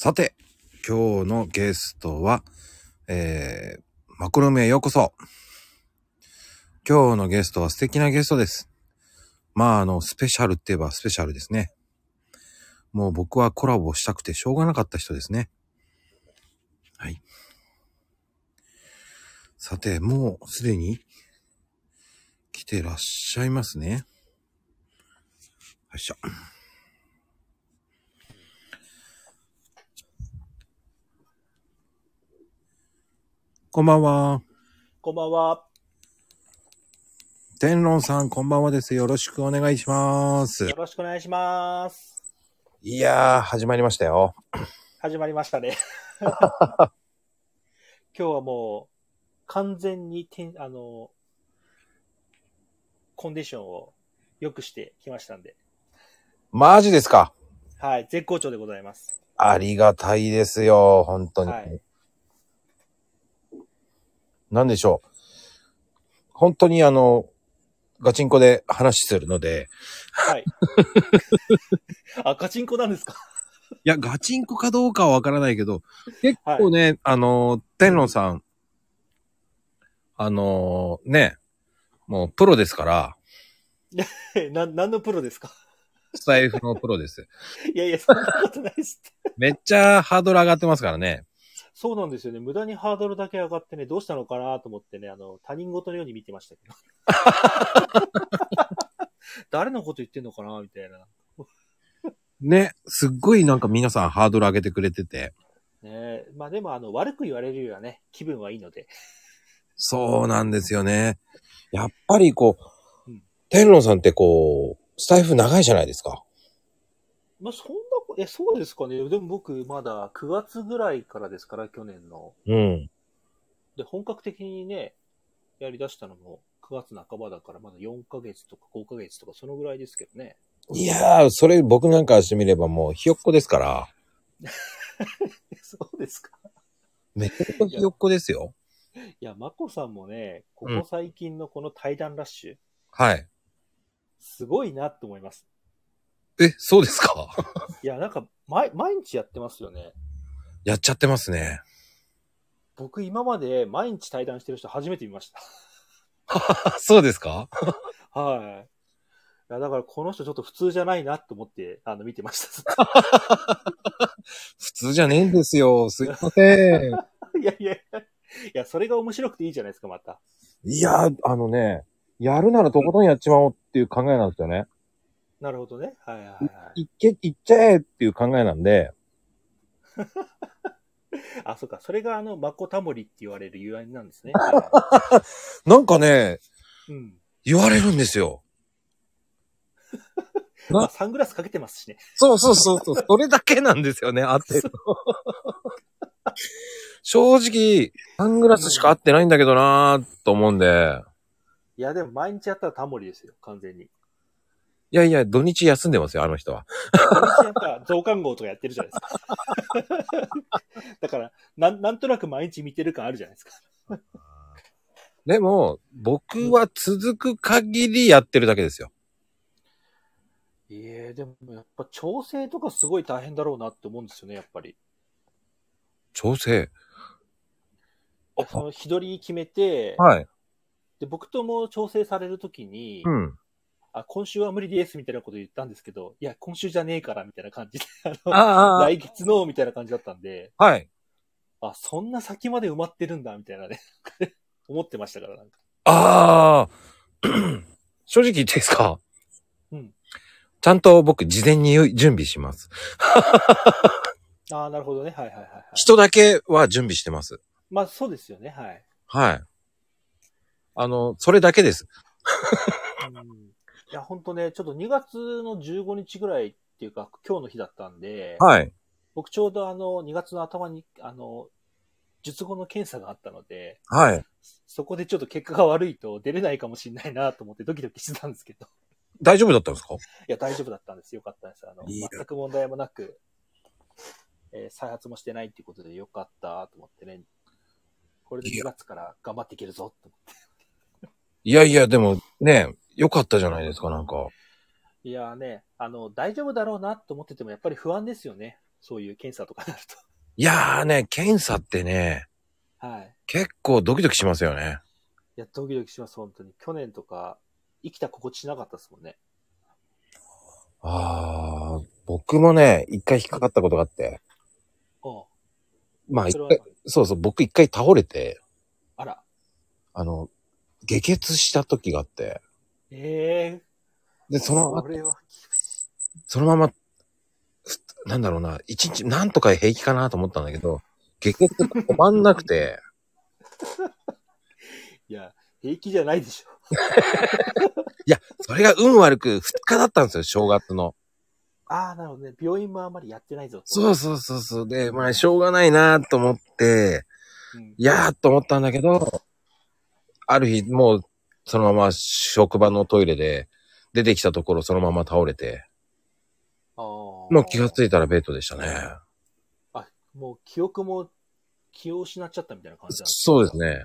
さて、今日のゲストは、えー、マクロムへようこそ。今日のゲストは素敵なゲストです。まあ、あの、スペシャルって言えばスペシャルですね。もう僕はコラボしたくてしょうがなかった人ですね。はい。さて、もうすでに来てらっしゃいますね。よいしょ。こんばんは。こんばんは。天論さん、こんばんはです。よろしくお願いしますよ。ろしくお願いします。いやー、始まりましたよ。始まりましたね。今日はもう、完全にてん、あの、コンディションを良くしてきましたんで。マジですかはい、絶好調でございます。ありがたいですよ、本当に。はい。なんでしょう。本当にあの、ガチンコで話するので、はい。あ、ガチンコなんですか？いや、ガチンコかどうかはわからないけど、結構ね、あの、天論さん、あのね、もうプロですから、え な、何のプロですか？スタイフのプロです。いやいや、そんなことないって。めっちゃハードル上がってますからね。そうなんですよね。無駄にハードルだけ上がってね、どうしたのかなと思ってね、あの、他人事のように見てましたけど。誰のこと言ってんのかなみたいな。ね、すっごいなんか皆さんハードル上げてくれてて。ねえ。まあでも、あの、悪く言われるよりはね、気分はいいので。そうなんですよね。やっぱりこううん、天狼さんってこう、スタイフ長いじゃないですか。まあそんなこ、え、そうですかね。でも僕、まだ9月ぐらいからですから、去年の。うん。で、本格的にね、やり出したのも9月半ばだから、まだ4ヶ月とか5ヶ月とか、そのぐらいですけどね。いやー、それ僕なんかしてみればもうひよっこですから。そうですか。めっちゃひよっこですよ。いや、まこさんもね、こうんこ最近のこの対談ラッシュ、はい。すごいなと思います。え、そうですか？いや、なんか、毎、毎日やってますよね。やっちゃってますね。僕、今まで毎日対談してる人初めて見ました。そうですか？はい。いや、だからこの人ちょっと普通じゃないなと思って、あの、見てました。普通じゃねえんですよ。すいません。いやいやいや、それが面白くていいじゃないですか、また。いやー、あのね、やるならとことんやっちまおうっていう考えなんですよね。なるほどね。はいはいはい。いけ、いっちゃえっていう考えなんで、あ、そっか。それがあの、マコタモリって言われる由来なんですね。なんかね、うん。言われるんですよ。まあ、サングラスかけてますしね。そうそうそうそう。それだけなんですよね、合ってる。正直、サングラスしか合ってないんだけどなーと思うんで。いや、でも毎日やったらタモリですよ、完全に。いやいや、土日休んでますよ、あの人は。毎日やったら増刊号とかやってるじゃないですか。だから、なん、なんとなく毎日見てる感あるじゃないですか。でも、僕は続く限りやってるだけですよ。いえ、でもやっぱ調整とかすごい大変だろうなって思うんですよね、やっぱり。調整？その日取り決めて、はい。で、僕とも調整されるときに、うん。あ、今週は無理ですみたいなこと言ったんですけど、いや、今週じゃねえからみたいな感じで、あのあ来月のみたいな感じだったんで、あ、はい。あ、そんな先まで埋まってるんだみたいなね、思ってましたから、なんか。ああ、正直言っていいですか？うん。ちゃんと僕、事前に準備します。ああ、なるほどね。はいはいはい、はい。人だけは準備してます。まあ、そうですよね。はい。はい。あの、それだけです。うんいや、本当ね、ちょっと2月の15日ぐらいっていうか、今日の日だったんで、はい。僕ちょうどあの、2月の頭に、あの、術後の検査があったので、はい。そこでちょっと結果が悪いと出れないかもしれないなと思ってドキドキしてたんですけど。大丈夫だったんですか？いや、大丈夫だったんです。よかったです。あの、全く問題もなく、えー再発もしてないっていうことでよかったと思ってね。これで2月から頑張っていけるぞと思って。いやいや、でもね、良かったじゃないですか、なんか。いやーね、あの、大丈夫だろうなと思っててもやっぱり不安ですよね。そういう検査とかになるいやーね、検査ってね、と。はい。結構ドキドキしますよね。いや、ドキドキします、本当に。去年とか、生きた心地しなかったですもんね。あー、僕もね、一回引っかかったことがあって。おうまあ一回、そうそう、僕一回倒れて、あら。あの、下血した時があって、ええで、その、それは、そのまま、ふなんだろうな、一日、なんとか平気かなと思ったんだけど、下血が止まんなくて、いや、平気じゃないでしょ。いや、それが運悪く2日だったんですよ、正月の。ああ、なるほどね。病院もあんまりやってないぞ。そうそうそうそう。で、まあ、しょうがないなと思って、うん。いやーと思ったんだけど、ある日、もう、そのまま職場のトイレで、出てきたところそのまま倒れて、ああ。もう気がついたらベッドでしたね。あ、もう記憶も気を失っちゃったみたいな感じなんですそうですね。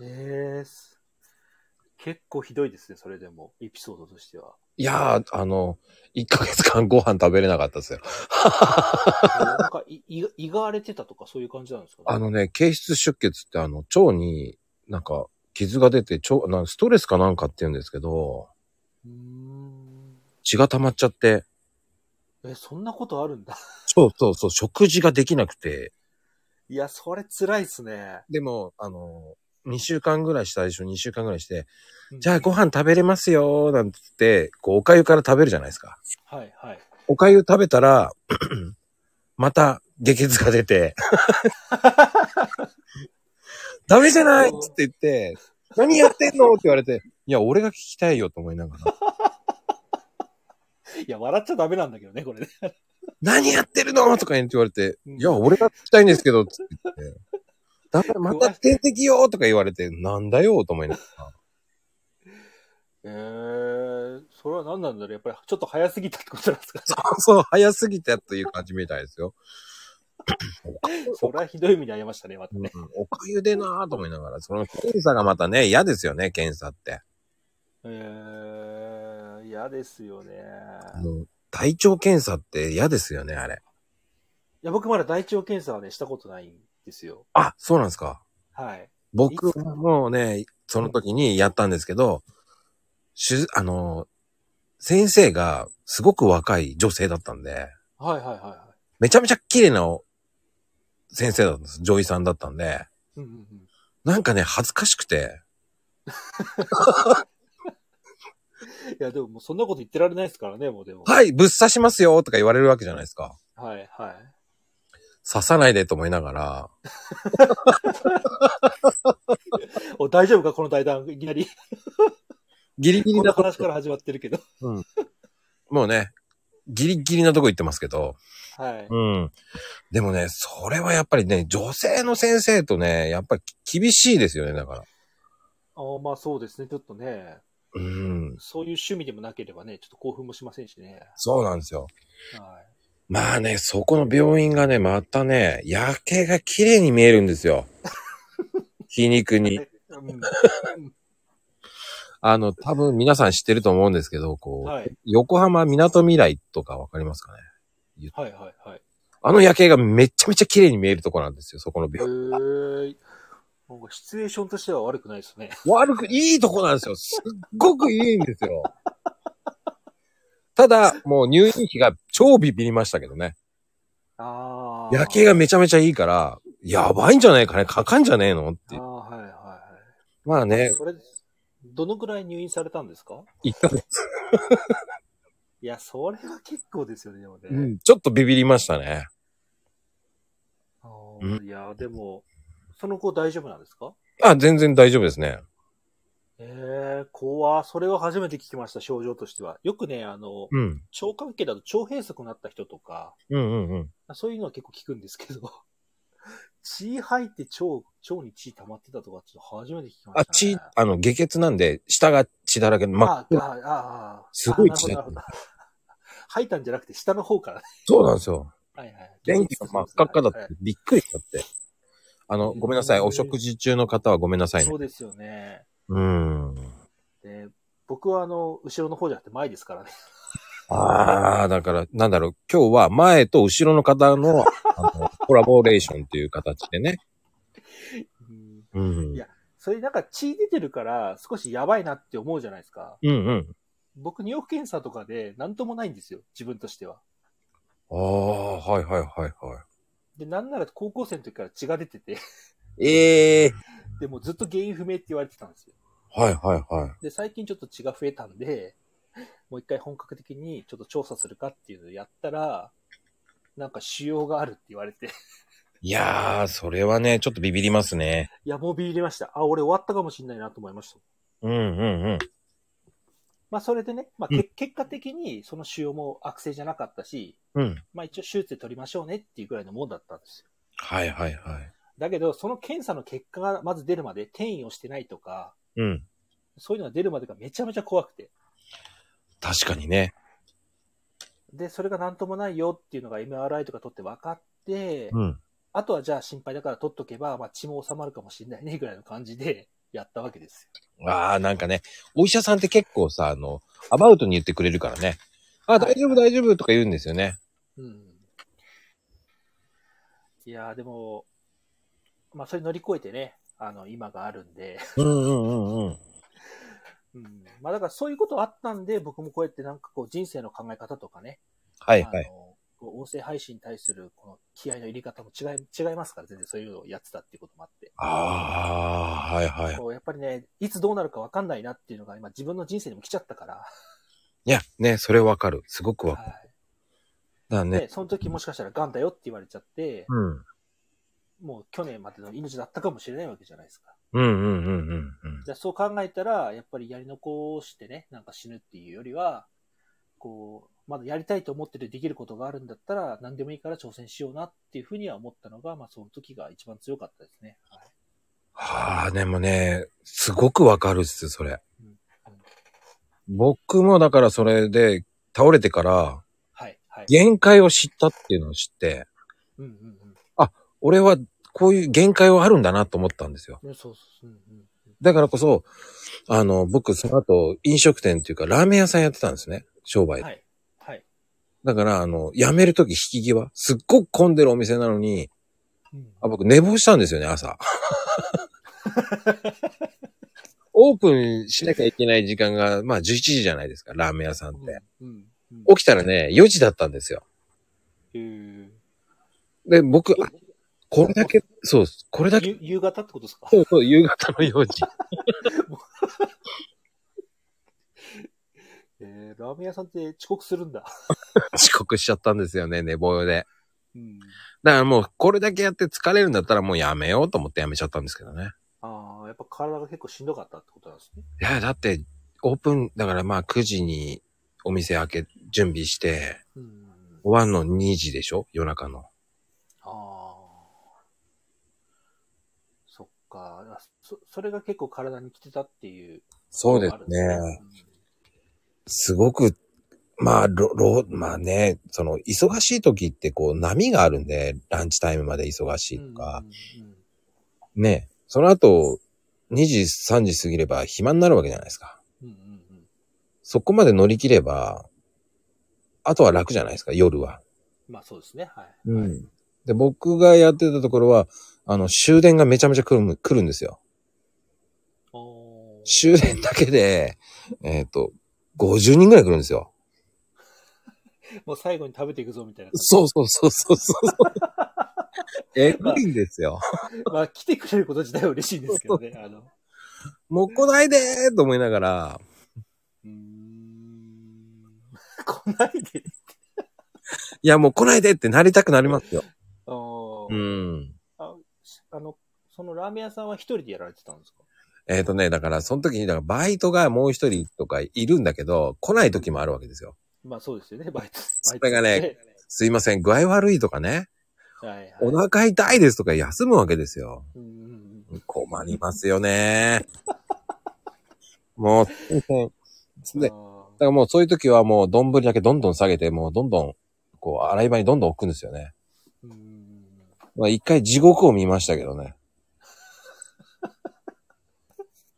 ええす結構ひどいですね、それでも、エピソードとしては。いやー、あの、1ヶ月間ご飯食べれなかったですよ。なんかい、い、胃が荒れてたとかそういう感じなんですかね？あのね、経質出血ってあの、腸になんか傷が出て、腸、なんかストレスかなんかって言うんですけど。血が溜まっちゃって、え、そんなことあるんだ。そうそうそう、食事ができなくて、いや、それ辛いっすね。でも、あの、2週間ぐらいしたでしょ、2週間ぐらいして、うんじゃあご飯食べれますよ、なんつって、こう、お粥から食べるじゃないですか。はい、はい。お粥食べたら、また、下血が出て、ダメじゃないっつって言って、何やってんのって言われて、いや、俺が聞きたいよと思いながら、いや、笑っちゃダメなんだけどね、これね。何やってるのとか言って言われて、うんいや、俺が聞きたいんですけど、つって言って、ダメ、また点滴よとか言われて、なんだよと思いながら。えー、それは何なんだろうやっぱりちょっと早すぎたってことなんですかね。そうそう、早すぎたという感じみたいですよ。それはひどい目に遭いましたね、またうんね。おかゆでなぁと思いながら、その検査がまたね、嫌ですよね、検査って。えー、嫌ですよね。もう大腸検査って嫌ですよね、あれ。いや、僕まだ大腸検査はね、したことないんですよ。あ、そうなんですか。はい。僕はもうね、その時にやったんですけど、しゅ、あの、先生がすごく若い女性だったんで、はいはいはいはめちゃめちゃ綺麗な先生だったんです。女医さんだったんで、い。うんうんうん。なんかね、恥ずかしくて、いや、でももうそんなこと言ってられないですからね、もうでも。はい、ぶっ刺しますよとか言われるわけじゃないですか。はいはい。刺さないでと思いながら、お、大丈夫かこの対談、いきなり。ギリギリな話から始まってるけど。もうね、ギリギリなとこ行ってますけど、はい。うん。でもね、それはやっぱりね、女性の先生とね、やっぱり厳しいですよね、だから。あまあそうですね、ちょっとね、うん。そういう趣味でもなければね、ちょっと興奮もしませんしね。そうなんですよ。はまあね、そこの病院がね、またね、夜景が綺麗に見えるんですよ。皮肉い。に。うんあの、多分皆さん知ってると思うんですけど、こう、はい。横浜港未来とかわかりますかね？はいはいはい。あの夜景がめちゃめちゃ綺麗に見えるとこなんですよ、そこのへ病院。ー。なんかシチュエーションとしては悪くないですね。悪く、いいとこなんですよ。すっごくいいんですよ。ただ、もう入院費が超ビビりましたけどね。ああ。夜景がめちゃめちゃいいから、やばいんじゃないかね？かかんじゃねえの？ってあ。あ、はいはいはい。まあね、それ、どのくらい入院されたんですか？1ヶ月、いや、それは結構ですよね、でもね。うん、ちょっとビビりましたね。あうーいや、でも、その子大丈夫なんですか？あ、全然大丈夫ですね。ええ怖それは初めて聞きました、症状としては。よくね、あの、うん。腸関係だと腸閉塞になった人とか、うんうんうん。そういうのは結構聞くんですけど、血入って腸、腸に血溜まってたとか、ちょっと初めて聞きまあ、した、ね。血、あの、下血なんで、下が血だらけの、まあ、あ、あ、ああ、すごいあ血だなるほどなるほど吐いたんじゃなくて、下の方からね。そうなんですよ。はいはい。電気が真っ赤っかだってびっくりしちゃって。あの、ごめんなさい。お食事中の方はごめんなさいねそ。うですよね。うん。で、僕はあの、後ろの方じゃなくて前ですからね。ああ、だから、なんだろう、今日は前と後ろの方の あのコラボレーションっていう形でね。うんうん。いやそれなんか血出てるから少しやばいなって思うじゃないですか。うんうん。僕、尿検査とかで何ともないんですよ。自分としては。ああ、はいはいはいはで、なんなら高校生の時から血が出てて、い。え えでもずっと原因不明って言われてたんですよ。はいはいはい。で、最近ちょっと血が増えたんで、もう一回本格的にちょっと調査するかっていうのをやったら、なんか腫瘍があるって言われて、いやー、それはね、ちょっとビビりますね。いや、もうビビりました。あ、俺終わったかもしれないなと思いました。うんうんうん。まあ、それでね、まあ、うんけ結果的にその腫瘍も悪性じゃなかったし、うん。まあ一応手術で取りましょうねっていうぐらいのもんだったんですよ。はいはいはい。だけど、その検査の結果がまず出るまで転移をしてないとか、うん。そういうのが出るまでがめちゃめちゃ怖くて。確かにね。で、それがなんともないよっていうのが MRI とか取って分かって、うん。あとはじゃあ心配だから取っとけば、まあ血も収まるかもしれないねぐらいの感じでやったわけですよ。ああ、なんかね、お医者さんって結構さ、あの、アバウトに言ってくれるからね。あ、大丈夫大丈夫とか言うんですよね。うん。いやーでも、まあそれ乗り越えてね、あの、今があるんで、うんうんうんうん。うん。まあだからそういうことあったんで、僕もこうやってなんかこう人生の考え方とかね、はいはい。あの音声配信に対するこの気合の入れ方も違い、違いますから、全然そういうのをやってたっていうこともあって。ああ、はいはい。こうやっぱりね、いつどうなるか分かんないなっていうのが今自分の人生にも来ちゃったから、いや、ね、それわかる。すごくわかる。はい。で、ね。その時もしかしたら癌だよって言われちゃって、うん。もう去年までの命だったかもしれないわけじゃないですか。うんうんうんうんうん。じゃあそう考えたら、やっぱりやり残してね、なんか死ぬっていうよりは、こう、まだやりたいと思っててできることがあるんだったら、何でもいいから挑戦しようなっていうふうには思ったのが、まあその時が一番強かったですね。はい。はあ、でもね、すごくわかるっす、それうんうん。僕もだからそれで倒れてから、はい、はい。限界を知ったっていうのを知って、うんうん俺はこういう限界はあるんだなと思ったんですよ。うん。そうそう。うんうんだからこそ、あの、僕その後飲食店っていうかラーメン屋さんやってたんですね。商売。はい。だから、あの、辞めるとき引き際、すっごく混んでるお店なのに、うんあ、僕寝坊したんですよね、朝。オープンしなきゃいけない時間が、まあ11時じゃないですか、ラーメン屋さんって。うんうんうん。起きたらね、4時だったんですよ。えーで、僕、あこれだけ、そう、これだけ、ゆ夕方ってことですか？そうそう、夕方の4時。えー、ラーメン屋さんって遅刻するんだ。遅刻しちゃったんですよね、寝坊で。うん。だからもう、これだけやって疲れるんだったらもうやめようと思ってやめちゃったんですけどね。ああ、やっぱ体が結構しんどかったってことなんですね。いや、だって、オープン、だからまあ9時にお店開け、準備して、うん。終わんの2時でしょ？夜中の。ああ。そっか。そ、それが結構体に来てたっていう。そうですね。すごく、まあ、ろ、ろ、まあね、その、忙しい時ってこう、波があるんで、ランチタイムまで忙しいとか、ね、その後、2時、3時過ぎれば暇になるわけじゃないですか。そこまで乗り切れば、あとは楽じゃないですか、夜は。まあそうですね。はい。うん。で、僕がやってたところは、あの、終電がめちゃめちゃ来る、来るんですよ。終電だけで、えっ、と、50人ぐらい来るんですよ。もう最後に食べていくぞみたいな。そうそうそうそうそう。えぐいんですよ。まあ来てくれること自体は嬉しいんですけどね。あの、もう来ないでーと思いながら、うーん。来ないで。いやもう来ないでってなりたくなりますよ。おうーん。ああの、そのラーメン屋さんは一人でやられてたんですか？えっ、とね、だからその時に、だからバイトがもう一人とかいるんだけど、来ない時もあるわけですよ。まあそうですよね、バイト。それがねすいません、具合悪いとかね、はいはい。お腹痛いですとか休むわけですよ。うんうんうん。困りますよね。もう、すいませんで、だかあらもうそういう時はもう丼だけどんどん下げて、もうどんどん、こう、洗い場にどんどん置くんですよね。うんまあ一回地獄を見ましたけどね。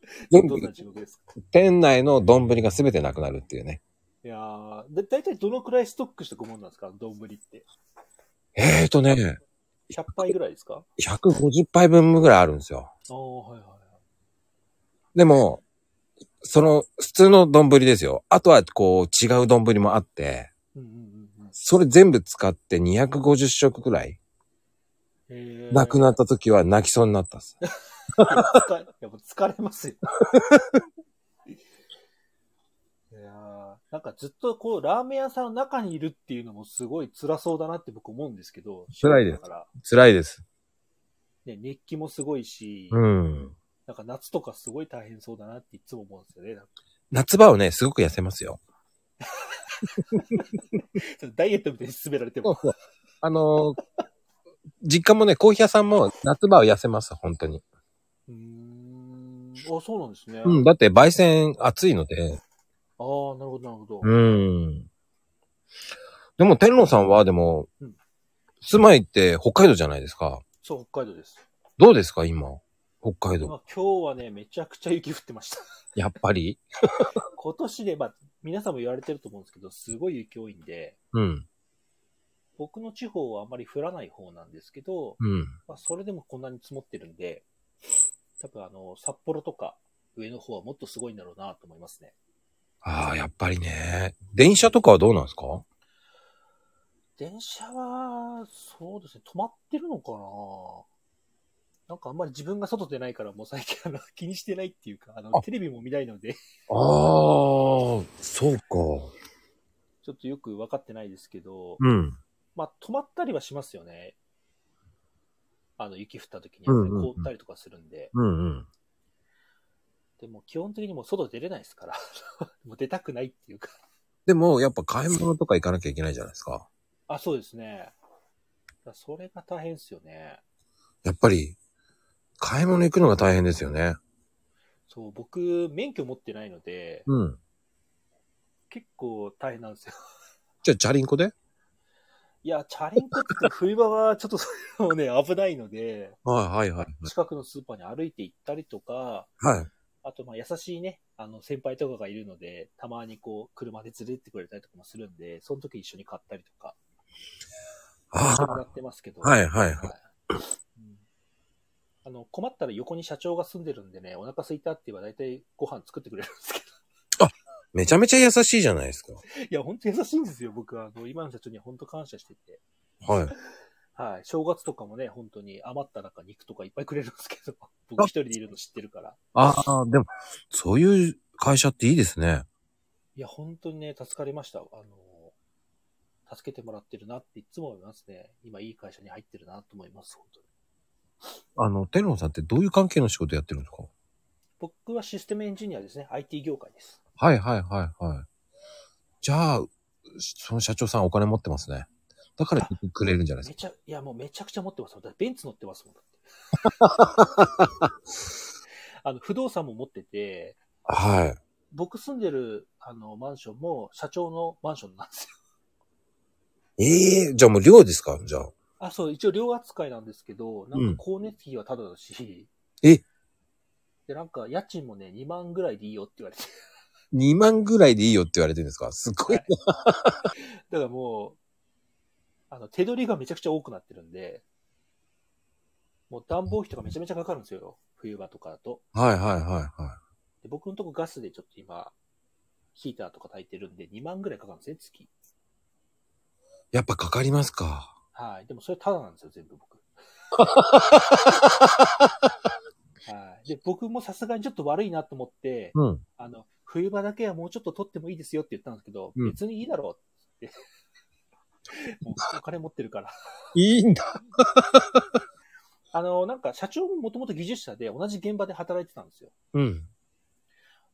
全部どんな地獄ですか？店内の丼が全てなくなるっていうね。いやー、だ、だいたいどのくらいストックしておくもんなんですか？丼って。えーとね、100杯ぐらいですか？150杯分ぐらいあるんですよ。ああ、はいはいはい。でも、その、普通の丼ですよ。あとは、こう、違う丼もあって、うんうんうんうん。それ全部使って250食くらい、えー、なくなった時は泣きそうになったっす。いや疲れ、いやもう疲れますよ。いやーなんかずっとこう、ラーメン屋さんの中にいるっていうのもすごい辛そうだなって僕思うんですけど。辛いです辛いです。ね、熱気もすごいし、うん。なんか夏とかすごい大変そうだなっていつも思うんですよね。夏場はね、すごく痩せますよ。ダイエットみたいに勧められても。あのー実家もね、コーヒー屋さんも夏場は痩せます、本当に。うーん。あ、そうなんですね。うん、だって焙煎暑いので。ああ、なるほど、なるほど。うん。でも、天皇さんは、でもうん、住まいって北海道じゃないですか。そう、北海道です。どうですか、今？北海道。まあ、今日はね、めちゃくちゃ雪降ってました。やっぱり？今年で、まあ、皆さんも言われてると思うんですけど、すごい雪多いんで、うん。僕の地方はあまり降らない方なんですけど、うん。まあ、それでもこんなに積もってるんで、多分あの、札幌とか上の方はもっとすごいんだろうなと思いますね。ああ、やっぱりね。電車とかはどうなんですか？電車は、そうですね、止まってるのかななんかあんまり自分が外出ないからもう最近あの気にしてないっていうか、あのあテレビも見ないので、ああ、そうか。ちょっとよく分かってないですけど、うん。まあ止まったりはしますよね。あの雪降った時に凍ったりとかするんで。うんうん。でも基本的にもう外出れないですから。もう出たくないっていうか。でも、やっぱ買い物とか行かなきゃいけないじゃないですか。あ、そうですね。それが大変ですよね。やっぱり、買い物行くのが大変ですよね。そう、僕、免許持ってないので、うん。結構大変なんですよ。じゃあ、チャリンコで？いや、チャリンコって冬場はちょっとそれもね、危ないので、はいはいはい。近くのスーパーに歩いて行ったりとか、はい。あと、まあ、優しいね、あの、先輩とかがいるので、たまにこう、車で連れてってくれたりとかもするんで、その時一緒に買ったりとか、あしてもらってますけど。はいはいはいうんあの、困ったら横に社長が住んでるんでね、お腹空いたって言えば大体ご飯作ってくれるんですけめちゃめちゃ優しいじゃないですか。ど。いや、本当優しいんですよ、僕は。あの、今の社長には本当感謝してて。はい。はい。正月とかもね、本当に余った中肉とかいっぱいくれるんですけど、僕一人でいるの知ってるから。ああ、でも、そういう会社っていいですね。いや、本当にね、助かりました。あの、助けてもらってるなっていつも思いますね。今いい会社に入ってるなと思います、本当に。あの、天皇さんってどういう関係の仕事やってるんですか？僕はシステムエンジニアですね。IT 業界です。はいはいはいはい。じゃあ、その社長さんお金持ってますね。だからくれるんじゃないですめちゃ、いや、もうめちゃくちゃ持ってます。だベンツ乗ってますもん、だって。あの、不動産も持ってて、か。はい。僕住んでる、あの、マンションも社長のマンションなんですよ。ええじゃあもう寮ですか？じゃあ。あ、そう、一応寮扱いなんですけど、なんか光熱費はタダだし、え？で、なんか家賃もね、2万ぐらいでいいよって言われて。2万ぐらいでいいよって言われてるんですか？すごいな。だからもう、あの、手取りがめちゃくちゃ多くなってるんで、もう暖房費とかめちゃめちゃかかるんですよ。冬場とかだと。はいはいはいはで僕のとこガスでちょっと今、ヒーターとか炊いてるんで2万ぐらいかかるんですね、月。い。やっぱかかりますか。はい。でもそれタダなんですよ、全部僕。はい。で、僕もさすがにちょっと悪いなと思って、うん。あの、冬場だけはもうちょっと取ってもいいですよって言ったんですけど、うん別にいいだろうって。もうお金持ってるから。いいんだ。あの、なんか社長ももともと技術者で同じ現場で働いてたんですよ。うん。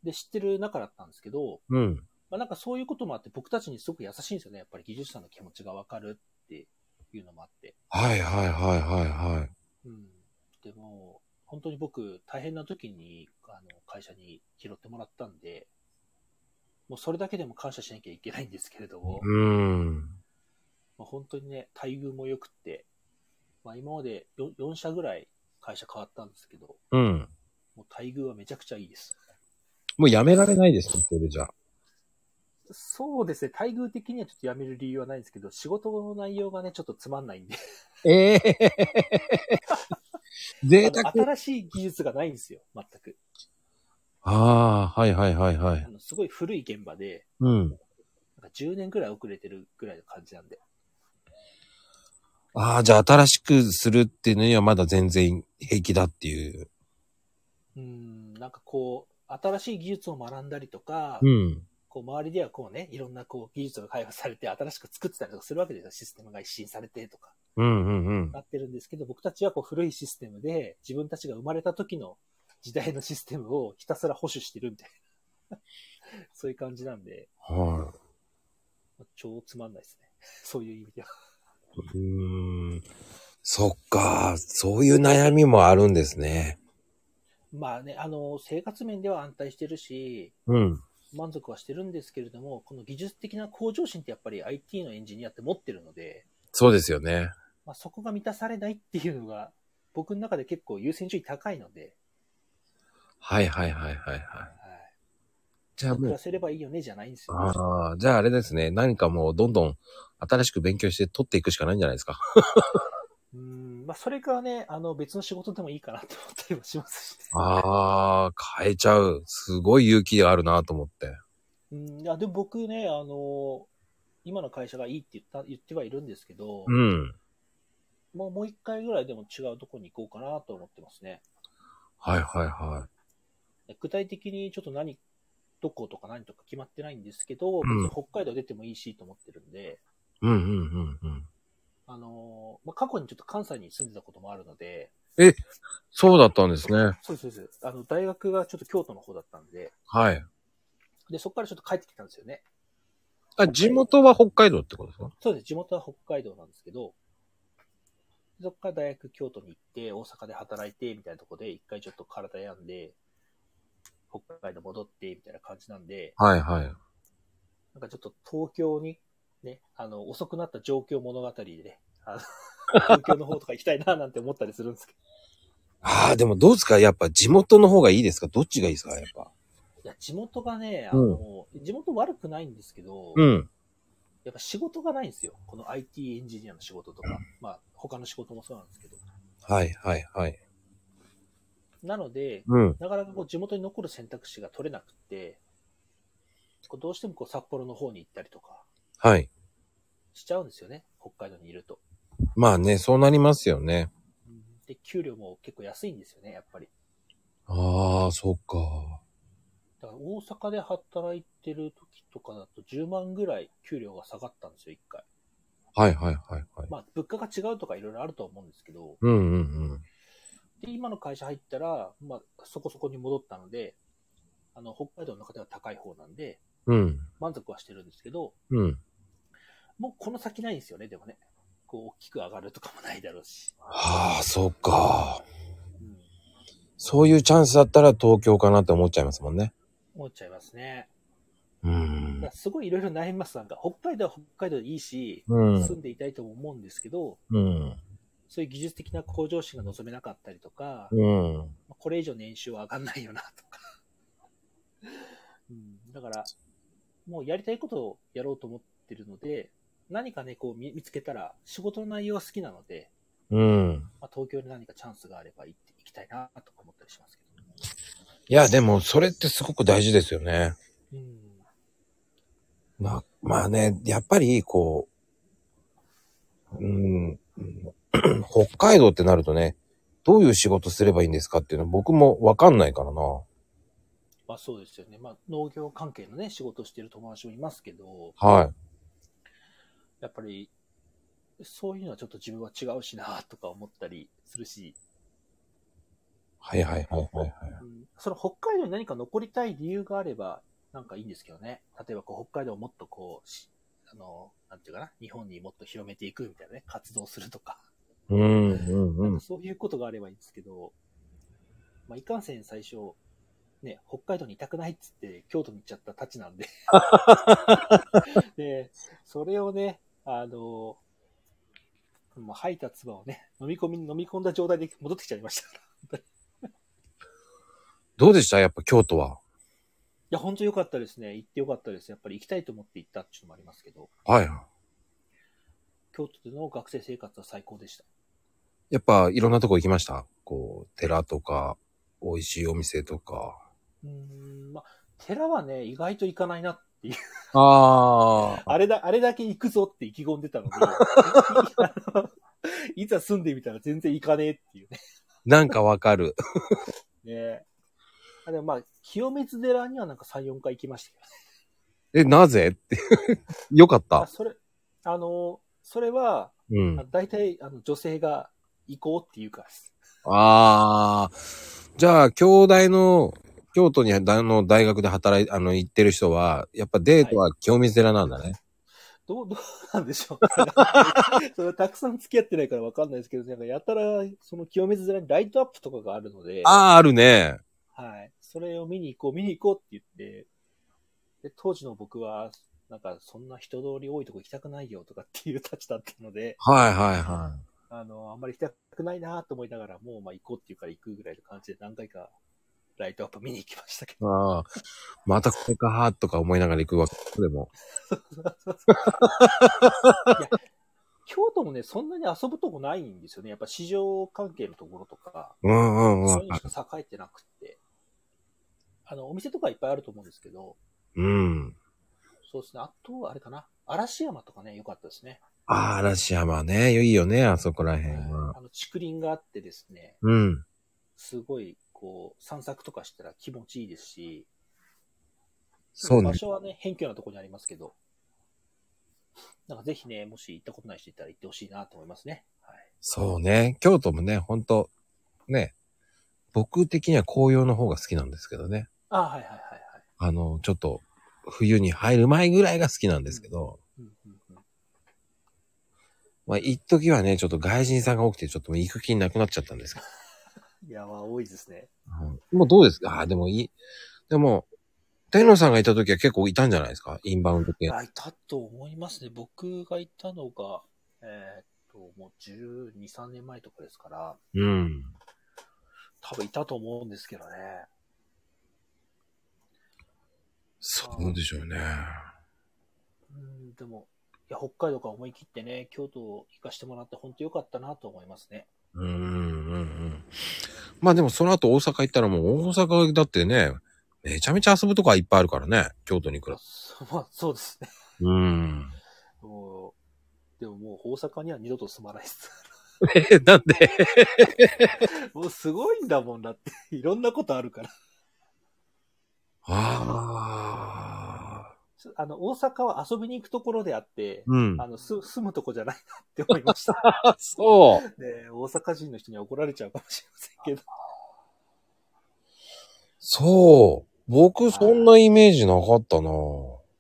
で、知ってる仲だったんですけど、うん。まあ、なんかそういうこともあって僕たちにすごく優しいんですよね。やっぱり技術者の気持ちがわかるっていうのもあって。はいはいはいはいはい。うん。でも、本当に僕、大変な時に、あの、会社に拾ってもらったんで、もうそれだけでも感謝しなきゃいけないんですけれども、うーん。まあ、本当にね、待遇も良くって、まあ今まで 4, 4社ぐらい会社変わったんですけど、うん。もう待遇はめちゃくちゃいいです。もうやめられないですね、それじゃあ。そうですね、待遇的にはちょっと辞める理由はないんですけど、仕事の内容がね、ちょっとつまんないんで。ええ 贅沢。新しい技術がないんですよ、全く。ああ、はいはいはいはいあ。のすごい古い現場で、うん。なんか10年ぐらい遅れてるぐらいの感じなんで。ああ、じゃあ新しくするっていうのにはまだ全然平気だっていう。うん、なんかこう、新しい技術を学んだりとか、うん。こう周りではこうね、いろんなこう技術が開発されて新しく作ってたりとかするわけですよ。システムが一新されてとかうんうんうん。なってるんですけど、僕たちはこう古いシステムで自分たちが生まれた時の時代のシステムをひたすら保守してるみたいな。そういう感じなんで、は超つまんないですね。そういう意味では。い。うーん。そっか。そういう悩みもあるんですね。まあね、あの、生活面では安泰してるし、うん。満足はしてるんですけれども、この技術的な向上心ってやっぱり IT のエンジニアって持ってるので、そうですよね。まあ、そこが満たされないっていうのが、僕の中で結構優先順位高いので、はいはいはいはいはい。はい。じゃあもう暮ら、せればいいよねじゃないんですよ。ああ、じゃああれですね。何かもうどんどん新しく勉強して取っていくしかないんじゃないですか。うん、まあ、それがね、あの、別の仕事でもいいかなと思ったりもしますし、ね。ああ、変えちゃう。すごい勇気があるなと思って。うん、いや、でも僕ね、あの、今の会社がいいって言った、言ってはいるんですけど、うん。もうもう一回ぐらいでも違うとこに行こうかなと思ってますね。はいはいは具体的にちょっと何、どことか何とか決まってないんですけど、うん別に北海道出てもいいしと思ってるんで、い。うんうんうんうん。あのまあ、過去にちょっと関西に住んでたこともあるので、そうだったんですね。そうです、そうです。あの、大学がちょっと京都の方だったんで、はい。で、そこからちょっと帰ってきたんですよね。あ、地元は北海道ってことですか？そうです。地元は北海道なんですけど、そこから大学京都に行って、大阪で働いて、みたいなところで、一回ちょっと体病んで、北海道戻って、みたいな感じなんで、はいはい。なんかちょっと東京に、ね、あの、遅くなった状況物語でね、あの 東京の方とか行きたいななんて思ったりするんですけど。ああ、でもどうですか？やっぱ地元の方がいいですか？どっちがいいですか？やっぱ。いや、地元がね、あの、地元悪くないんですけど、うん。やっぱ仕事がないんですよ。この IT エンジニアの仕事とか、まあ、他の仕事もそうなんですけど。はいはいはい。なので、うん。なかなかこう地元に残る選択肢が取れなくて、こうどうしてもこう札幌の方に行ったりとかはい。しちゃうんですよね。北海道にいると。まあね、そうなりますよね。で、給料も結構安いんですよね、やっぱり。ああ、そっか。だから大阪で働いてる時とかだと10万ぐらい給料が下がったんですよ、一回。はいはいはいはい。まあ、物価が違うとかいろいろあると思うんですけど、うんうんうん。で、今の会社入ったら、まあ、そこそこに戻ったので、あの、北海道の中では高い方なんで、うん。満足はしてるんですけど、うん。もうこの先ないんですよね、でもね。こう、大きく上がるとかもないだろうし。はあ、そっか。うん。そういうチャンスだったら東京かなって思っちゃいますもんね。思っちゃいますね。うん。すごいいろいろ悩みます。なんか、北海道は北海道でいいし、うん。住んでいたいとも思うんですけど、うん。そういう技術的な向上心が望めなかったりとか、うん。これ以上年収は上がんないよな、とか。うん、だから、もうやりたいことをやろうと思ってるので、何かね、こう見見つけたら、仕事の内容は好きなので、うん。まあ、東京で何かチャンスがあれば行って行きたいな、とか思ったりしますけど。いや、でもそれってすごく大事ですよね。うん。ま、まあね、やっぱりこう、うん、北海道ってなるとね、どういう仕事すればいいんですかっていうのは僕もわかんないからな。まあそうですよね。まあ農業関係のね、仕事をしてる友達もいますけど、はい。やっぱり、そういうのはちょっと自分は違うしな、とか思ったりするし、はいはいはいはいはい。うんその北海道に何か残りたい理由があれば、なんかいいんですけどね。例えばこう北海道をもっとこう、しあの、なんていうかな、日本にもっと広めていくみたいなね、活動するとか、うんうんうん。そういうことがあればいいんですけど、まあ、いかんせん最初、ね、北海道にいたくないっつって京都に行っちゃったたちなんで。で、それをね、あの、まあ、吐いた唾をね、飲み込み、飲み込んだ状態で戻ってきちゃいました。どうでした？やっぱ京都は。や、本当良かったですね。行って良かったです。やっぱり行きたいと思って行ったっていうのもありますけど、はい。京都での学生生活は最高でした。やっぱいろんなとこ行きました？こう、寺とか、美味しいお店とか。うーん、まあ、寺はね、意外と行かないなっていう。ああ。あれだ、あれだけ行くぞって意気込んでたので、いざ住んでみたら全然行かねえっていうね。なんかわかる。ねあでもまあ、清水寺にはなんか3、4回行きましたけどね。え、なぜ？って。よかった。あそれ、あの、それは、うんあ。大体、あの、女性が行こうって言うか。ああ。じゃあ、兄弟の、京都にあの大学で働い、あの、行ってる人は、やっぱデートは清水寺なんだね。どう、どうなんでしょう それたくさん付き合ってないからわかんないですけど、なんかやたら、その清水寺にライトアップとかがあるので、ああ、あるね。はい。それを見に行こう、見に行こうって言って、で、当時の僕は、なんか、そんな人通り多いとこ行きたくないよとかっていうたちだったので、はいはいはあの、あんまり行きたくないなと思いながら、もうまあ行こうって言うから行くぐらいの感じで何回かライトアップ見に行きましたけい。ど。ああ。またこれかーとか思いながら行くわけでも。いや京都もね、そんなに遊ぶとこないんですよね。やっぱ市場関係のところとか、うんうんうんそういうのしか栄えてなくって。あの、お店とかいっぱいあると思うんですけど、うん。そうですね。あと、あれかな。嵐山とかね、良かったですね。ああ、嵐山ね。いいよね、あそこら辺は。あの、竹林があってですね、うん。すごい、こう、散策とかしたら気持ちいいですし、そうね場。所はね、偏僻なところにありますけど、なんかぜひね、もし行ったことない人いたら行ってほしいなと思いますね。はい。そうね。京都もね、ほんと、ね。僕的には紅葉の方が好きなんですけどね。あはいはいはいはい。あの、ちょっと、冬に入る前ぐらいが好きなんですけど、うんうんうんまあ、一時はね、ちょっと外人さんが多くて、ちょっともう行く気なくなっちゃったんですけ いや、まあ多いですね。ど。もうどうですか？ああ、でもいい。でも、天野さんがいた時は結構いたんじゃないですか？インバウンド系。あ、いたと思いますね。僕が行ったのが、えーっと、もう12、3年前とかですから、うん。多分いたと思うんですけどね。そうでしょうね。うん、でも、いや、北海道から思い切ってね、京都行かしてもらって本当良かったなと思いますね。うん、うん、うん。まあでもその後大阪行ったらもう大阪だってね、めちゃめちゃ遊ぶとこはいっぱいあるからね。京都に比べて。そまあ、そうですね。うん。もう、でももう大阪には二度と住まないです。え、なんで？もうすごいんだもんだって。いろんなことあるから。ああ。あの、大阪は遊びに行くところであって、うん。あの、す、住むとこじゃないなって思いました。あ、そう。で、大阪人の人には怒られちゃうかもしれませんけど。そう。僕、そんなイメージなかったな。い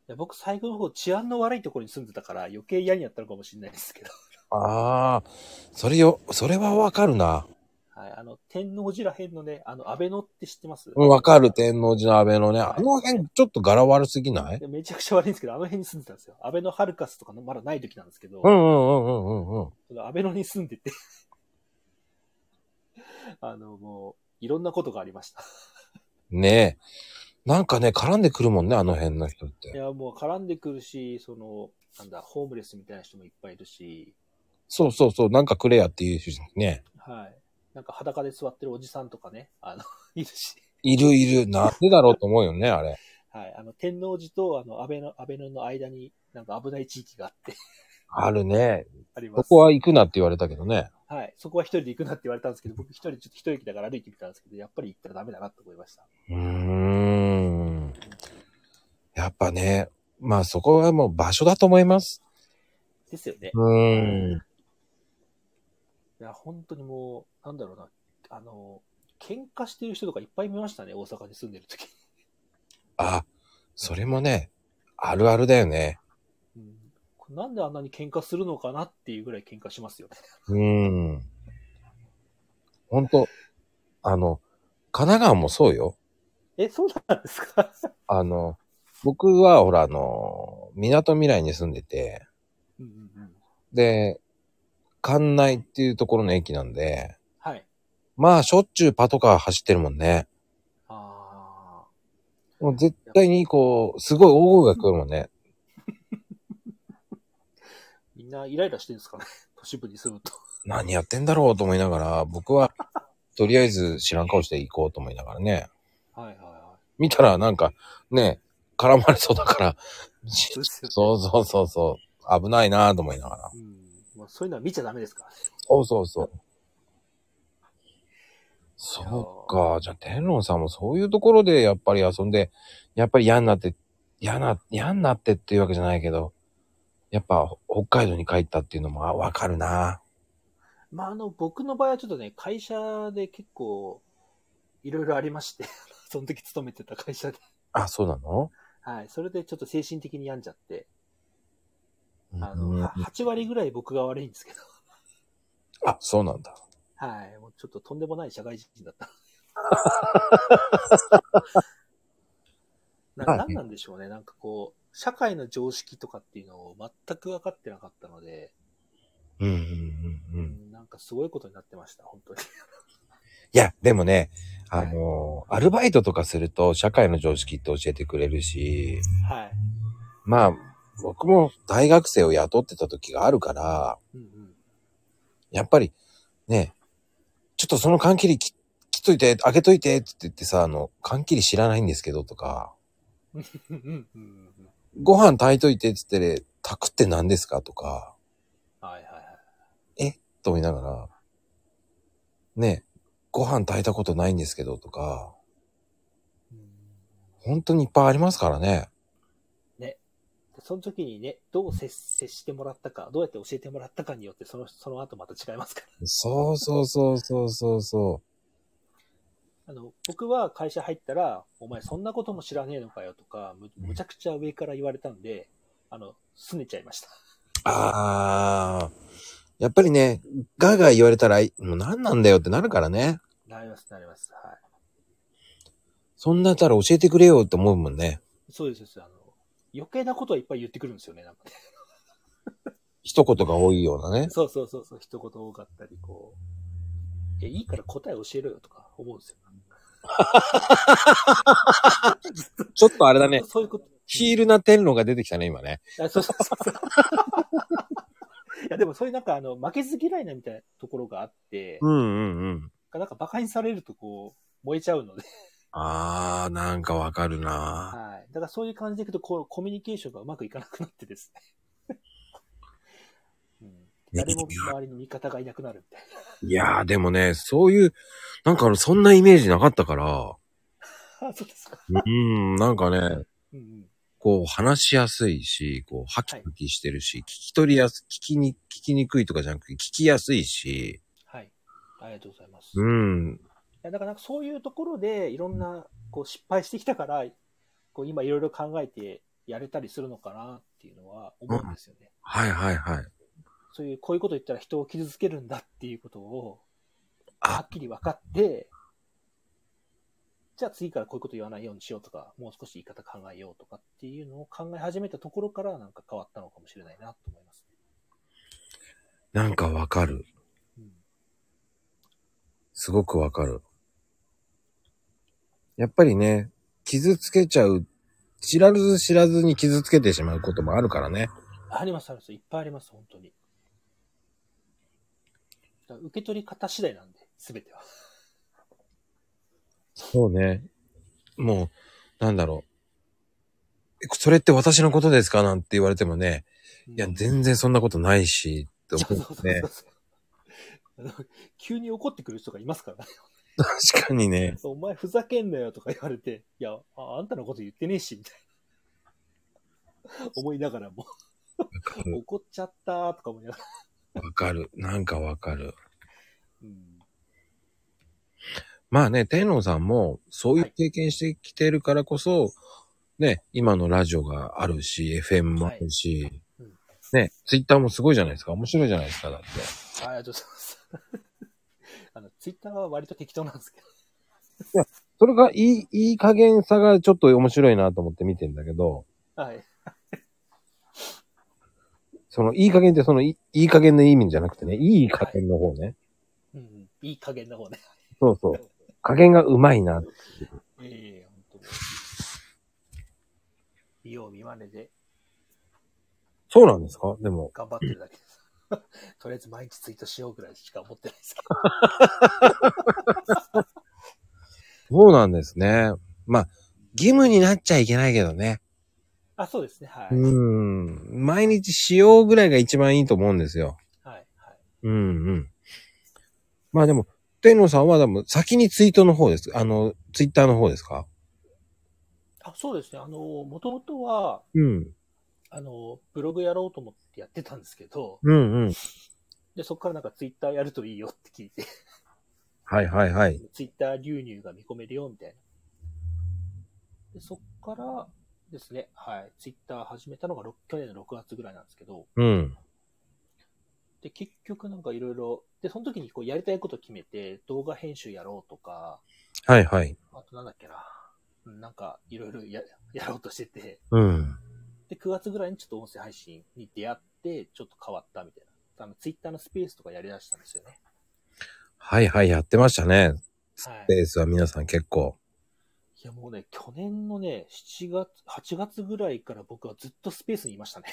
や僕、最後の方、治安の悪いところに住んでたから、余計嫌になったのかもしれないですけど。ああ。それよ、それはわかるな。はい、あの、天王寺ら辺のね、あの、安倍野って知ってます？うんわかる、天王寺の安倍のね。あの辺、ちょっと柄悪すぎない？でめちゃくちゃ悪いんですけど、あの辺に住んでたんですよ。安倍のハルカスとかのまだない時なんですけど、うんうんうんうんうん安倍野に住んでて、あの、もう、いろんなことがありました。ねえ。なんかね、絡んでくるもんね、あの辺の人っいて。や、もう絡んでくるし、その、なんだ、ホームレスみたいな人もいっぱいいるし、そうそうそう、なんかくれやっていう人ね。はい。なんか裸で座ってるおじさんとかね、あの、いるし、いるいる。なんでだろうと思うよね、あれ。はい。あの、天王寺と、あの、安倍の、安倍野の間に、なんか危ない地域があって、あるね。あります。ここは行くなって言われたけどね。はい。そこは一人で行くなって言われたんですけど、僕一人ちょっと一駅だから歩いてみたんですけど、やっぱり行ったらダメだなと思いました。うーん。やっぱね、まあそこはもう場所だと思います。ですよね。うーん。いや、本当にもう、なんだろうな、あの、喧嘩してる人とかいっぱい見ましたね、大阪に住んでる時あ、それもね、あるあるだよね。うん。なんであんなに喧嘩するのかなっていうぐらい喧嘩しますよね。うーん。ほんと、あの、神奈川もそうよ。え、そうなんですか？あの、僕はほらあの、港未来に住んでて、うんうんうん。で、関内っていうところの駅なんで、はい。まあしょっちゅうパトカー走ってるもんね。あもう絶対にこう、すごい大声が来るもんね。みんなイライラしてるんですかね？都市部に住むと。何やってんだろうと思いながら、僕は、とりあえず知らん顔して行こうと思いながらね。はいはいは見たらなんか、ね、絡まれそうだから、い。そうそうそうそうそう、危ないなと思いながら。うん。まあ、そういうのは見ちゃダメですからね。そうそうそう。そうか。じゃあ、天狼さんもそういうところでやっぱり遊んで、やっぱり嫌になって、嫌な、嫌になってっていうわけじゃないけど、やっぱ北海道に帰ったっていうのもあわかるな。まあ、あの、僕の場合はちょっとね、会社で結構、いろいろありまして、その時勤めてた会社で。あ、そうなの？はい。それでちょっと精神的に病んじゃって、あうんの、は8割ぐらい僕が悪いんですけど、あ、そうなんだ。はい。もうちょっととんでもない社会人だった。なはいなんなんでしょうね。なんかこう、社会の常識とかっていうのを全く分かってなかったので、うんうんうんうん。なんかすごいことになってました、本当に。いや、でもね、あの、アルバイトとかすると社会の常識って教えてくれるし、はい。まあ、僕も大学生を雇ってた時があるから、うんうん。やっぱりね、ちょっとその缶切り切切っといて、開けといてって言ってさ、あの、缶切り知らないんですけどとか。ご飯炊いといてって言って、ね、炊くって何ですかとか、はいはいはい。と思いながら、ね、ご飯炊いたことないんですけどとか、うん。本当にいっぱいありますからね。でその時にね、どう接接してもらったか、どうやって教えてもらったかによって、その、その後また違いますから。そうそうそうそうそうそあの、僕は会社入ったら、お前そんなことも知らねえのかよとか、むむちゃくちゃ上から言われたんで、あの、拗ねちゃいました。う。ああ、やっぱりね、ガーガー言われたら、もう何なんだよってなるからね。なります、なります。はい。そんなったら教えてくれよって思うもんね。そうです、そうです。あの、余計なことはいっぱい言ってくるんですよね、なんかね。一言が多いようなね。そうそうそうそう、一言多かったり、こう、いや、いいから答え教えろよとか思うんですよ。ちょっとあれだね。そういうこと。ヒールな天狼が出てきたね、今ね。あそうそうそうそう。いや、でもそういうなんかあの、負けず嫌いなみたいなところがあって、うんうんうん。なんか馬鹿にされるとこう、燃えちゃうので、あー、なんかわかるなはい。だからそういう感じでいくと、こう、コミュニケーションがうまくいかなくなってですね。うん、誰も周りの味方がいなくなるみたいいやー、でもね、そういう、なんかそんなイメージなかったから、な。あ、そうですか。うん、なんかね、うんうん。こう、話しやすいし、こう、ハキハキしてるし、聞き取りやす、聞きに、聞きにくいとかじゃなくて、聞きやすいし、はい。ありがとうございます。ういん、やだからなんかそういうところで、いろんな、こう、失敗してきたから、こう、今いろいろ考えてやれたりするのかなっていうのは思うんですよね。はいはいはい。そういう、こういうこと言ったら人を傷つけるんだっていうことを、はあっきり分かって、じゃあ次からこういうこと言わないようにしようとか、もう少し言い方考えようとかっていうのを考え始めたところからなんか変わったのかもしれないなと思いますね。なんかわかる。うん、すごくわかる。やっぱりね、傷つけちゃう、知らず知らずに傷つけてしまうこともあるからね。あります、あります。いっぱいあります、本当に。だから受け取り方次第なんで、すべては。そうね。もう、なんだろう。えそれって私のことですか？なんて言われてもね、いや、全然そんなことないし、って思ねそううそうそ。うあの急に怒ってくる人がいますからね。確かにね。お前ふざけんなよとか言われて、いや、ああんたのこと言ってねえし、みたいな。思いながらも。怒っちゃったーとか思いながら。わかる。なんかわかる。うん、まあね、天皇さんもそういう経験してきてるからこそ、ね、今のラジオがあるし、FM もあるし、はいうんね、ツイッターもすごいじゃないですか。面白いじゃないですか、だって。あありがとうございます。あの、ツイッターは割と適当なんですけど。それがいい、いい加減さがちょっと面白いなと思って見てんだけど、はい。そのいい加減ってそのいいい加減の意味じゃなくてね、いい加減の方ね。うんうん、いい加減な方ね。そうそう。加減がうまいな。ええ本当に。見よう見まねでそうなんですか？でも。頑張ってるだけ。とりあえず毎日ツイートしようぐらいしか思ってないですけそうなんですね。まあ、義務になっちゃいけないけどね。ど。あ、そうですね。はい。うん。毎日しようぐらいが一番いいと思うんですよ。はい。はい。うんうん。まあでも、天野さんはでも先にツイートの方です。あの、ツイッターの方ですか？あ、そうですね。あの、もともとは、うん。あの、ブログやろうと思ってやってたんですけど、うんうん。で、そこからなんかツイッターやるといいよって聞いて、はいはいはい。ツイッター流入が見込めるよみたいな。で、そこからですね、はい、ツイッター始めたのがろ去年の6月ぐらいなんですけど、うん。で、結局なんかいろいろ、で、その時にこうやりたいこと決めて、動画編集やろうとか、はいはい。あとなんだっけな、うんなんかいろいろややろうとしてて、うん。で、9月ぐらいにちょっと音声配信に出会って、ちょっと変わったみたいな。あの、ツイッターのスペースとかやり出したんですよね。はいはい、やってましたね。はいス。ペースは皆さん結構。いやもうね、去年のね、7月、8月ぐらいから僕はずっとスペースにいましたね。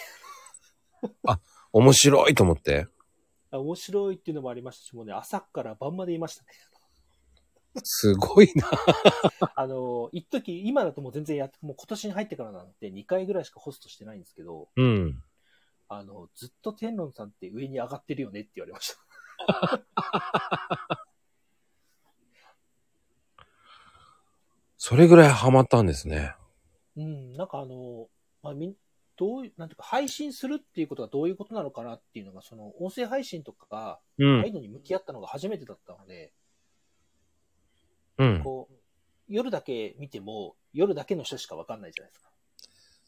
面白いと思って。あ面白いっていうのもありましたし、もうね、朝から晩までいましたね。すごいな。あの、一時今だともう全然やって、もう今年に入ってからなんで2回ぐらいしかホストしてないんですけど、うん。あの、ずっと天論さんって上に上がってるよねって言われました。それぐらいハマったんですね。うん、なんかあの、まあ、みん、どういう、なんていうか、配信するっていうことはどういうことなのかなっていうのが、その、音声配信とか、うああいうのに向き合ったのが初めてだったので、うん。こう、夜だけ見ても、夜だけの人しかわかんないじゃないですか。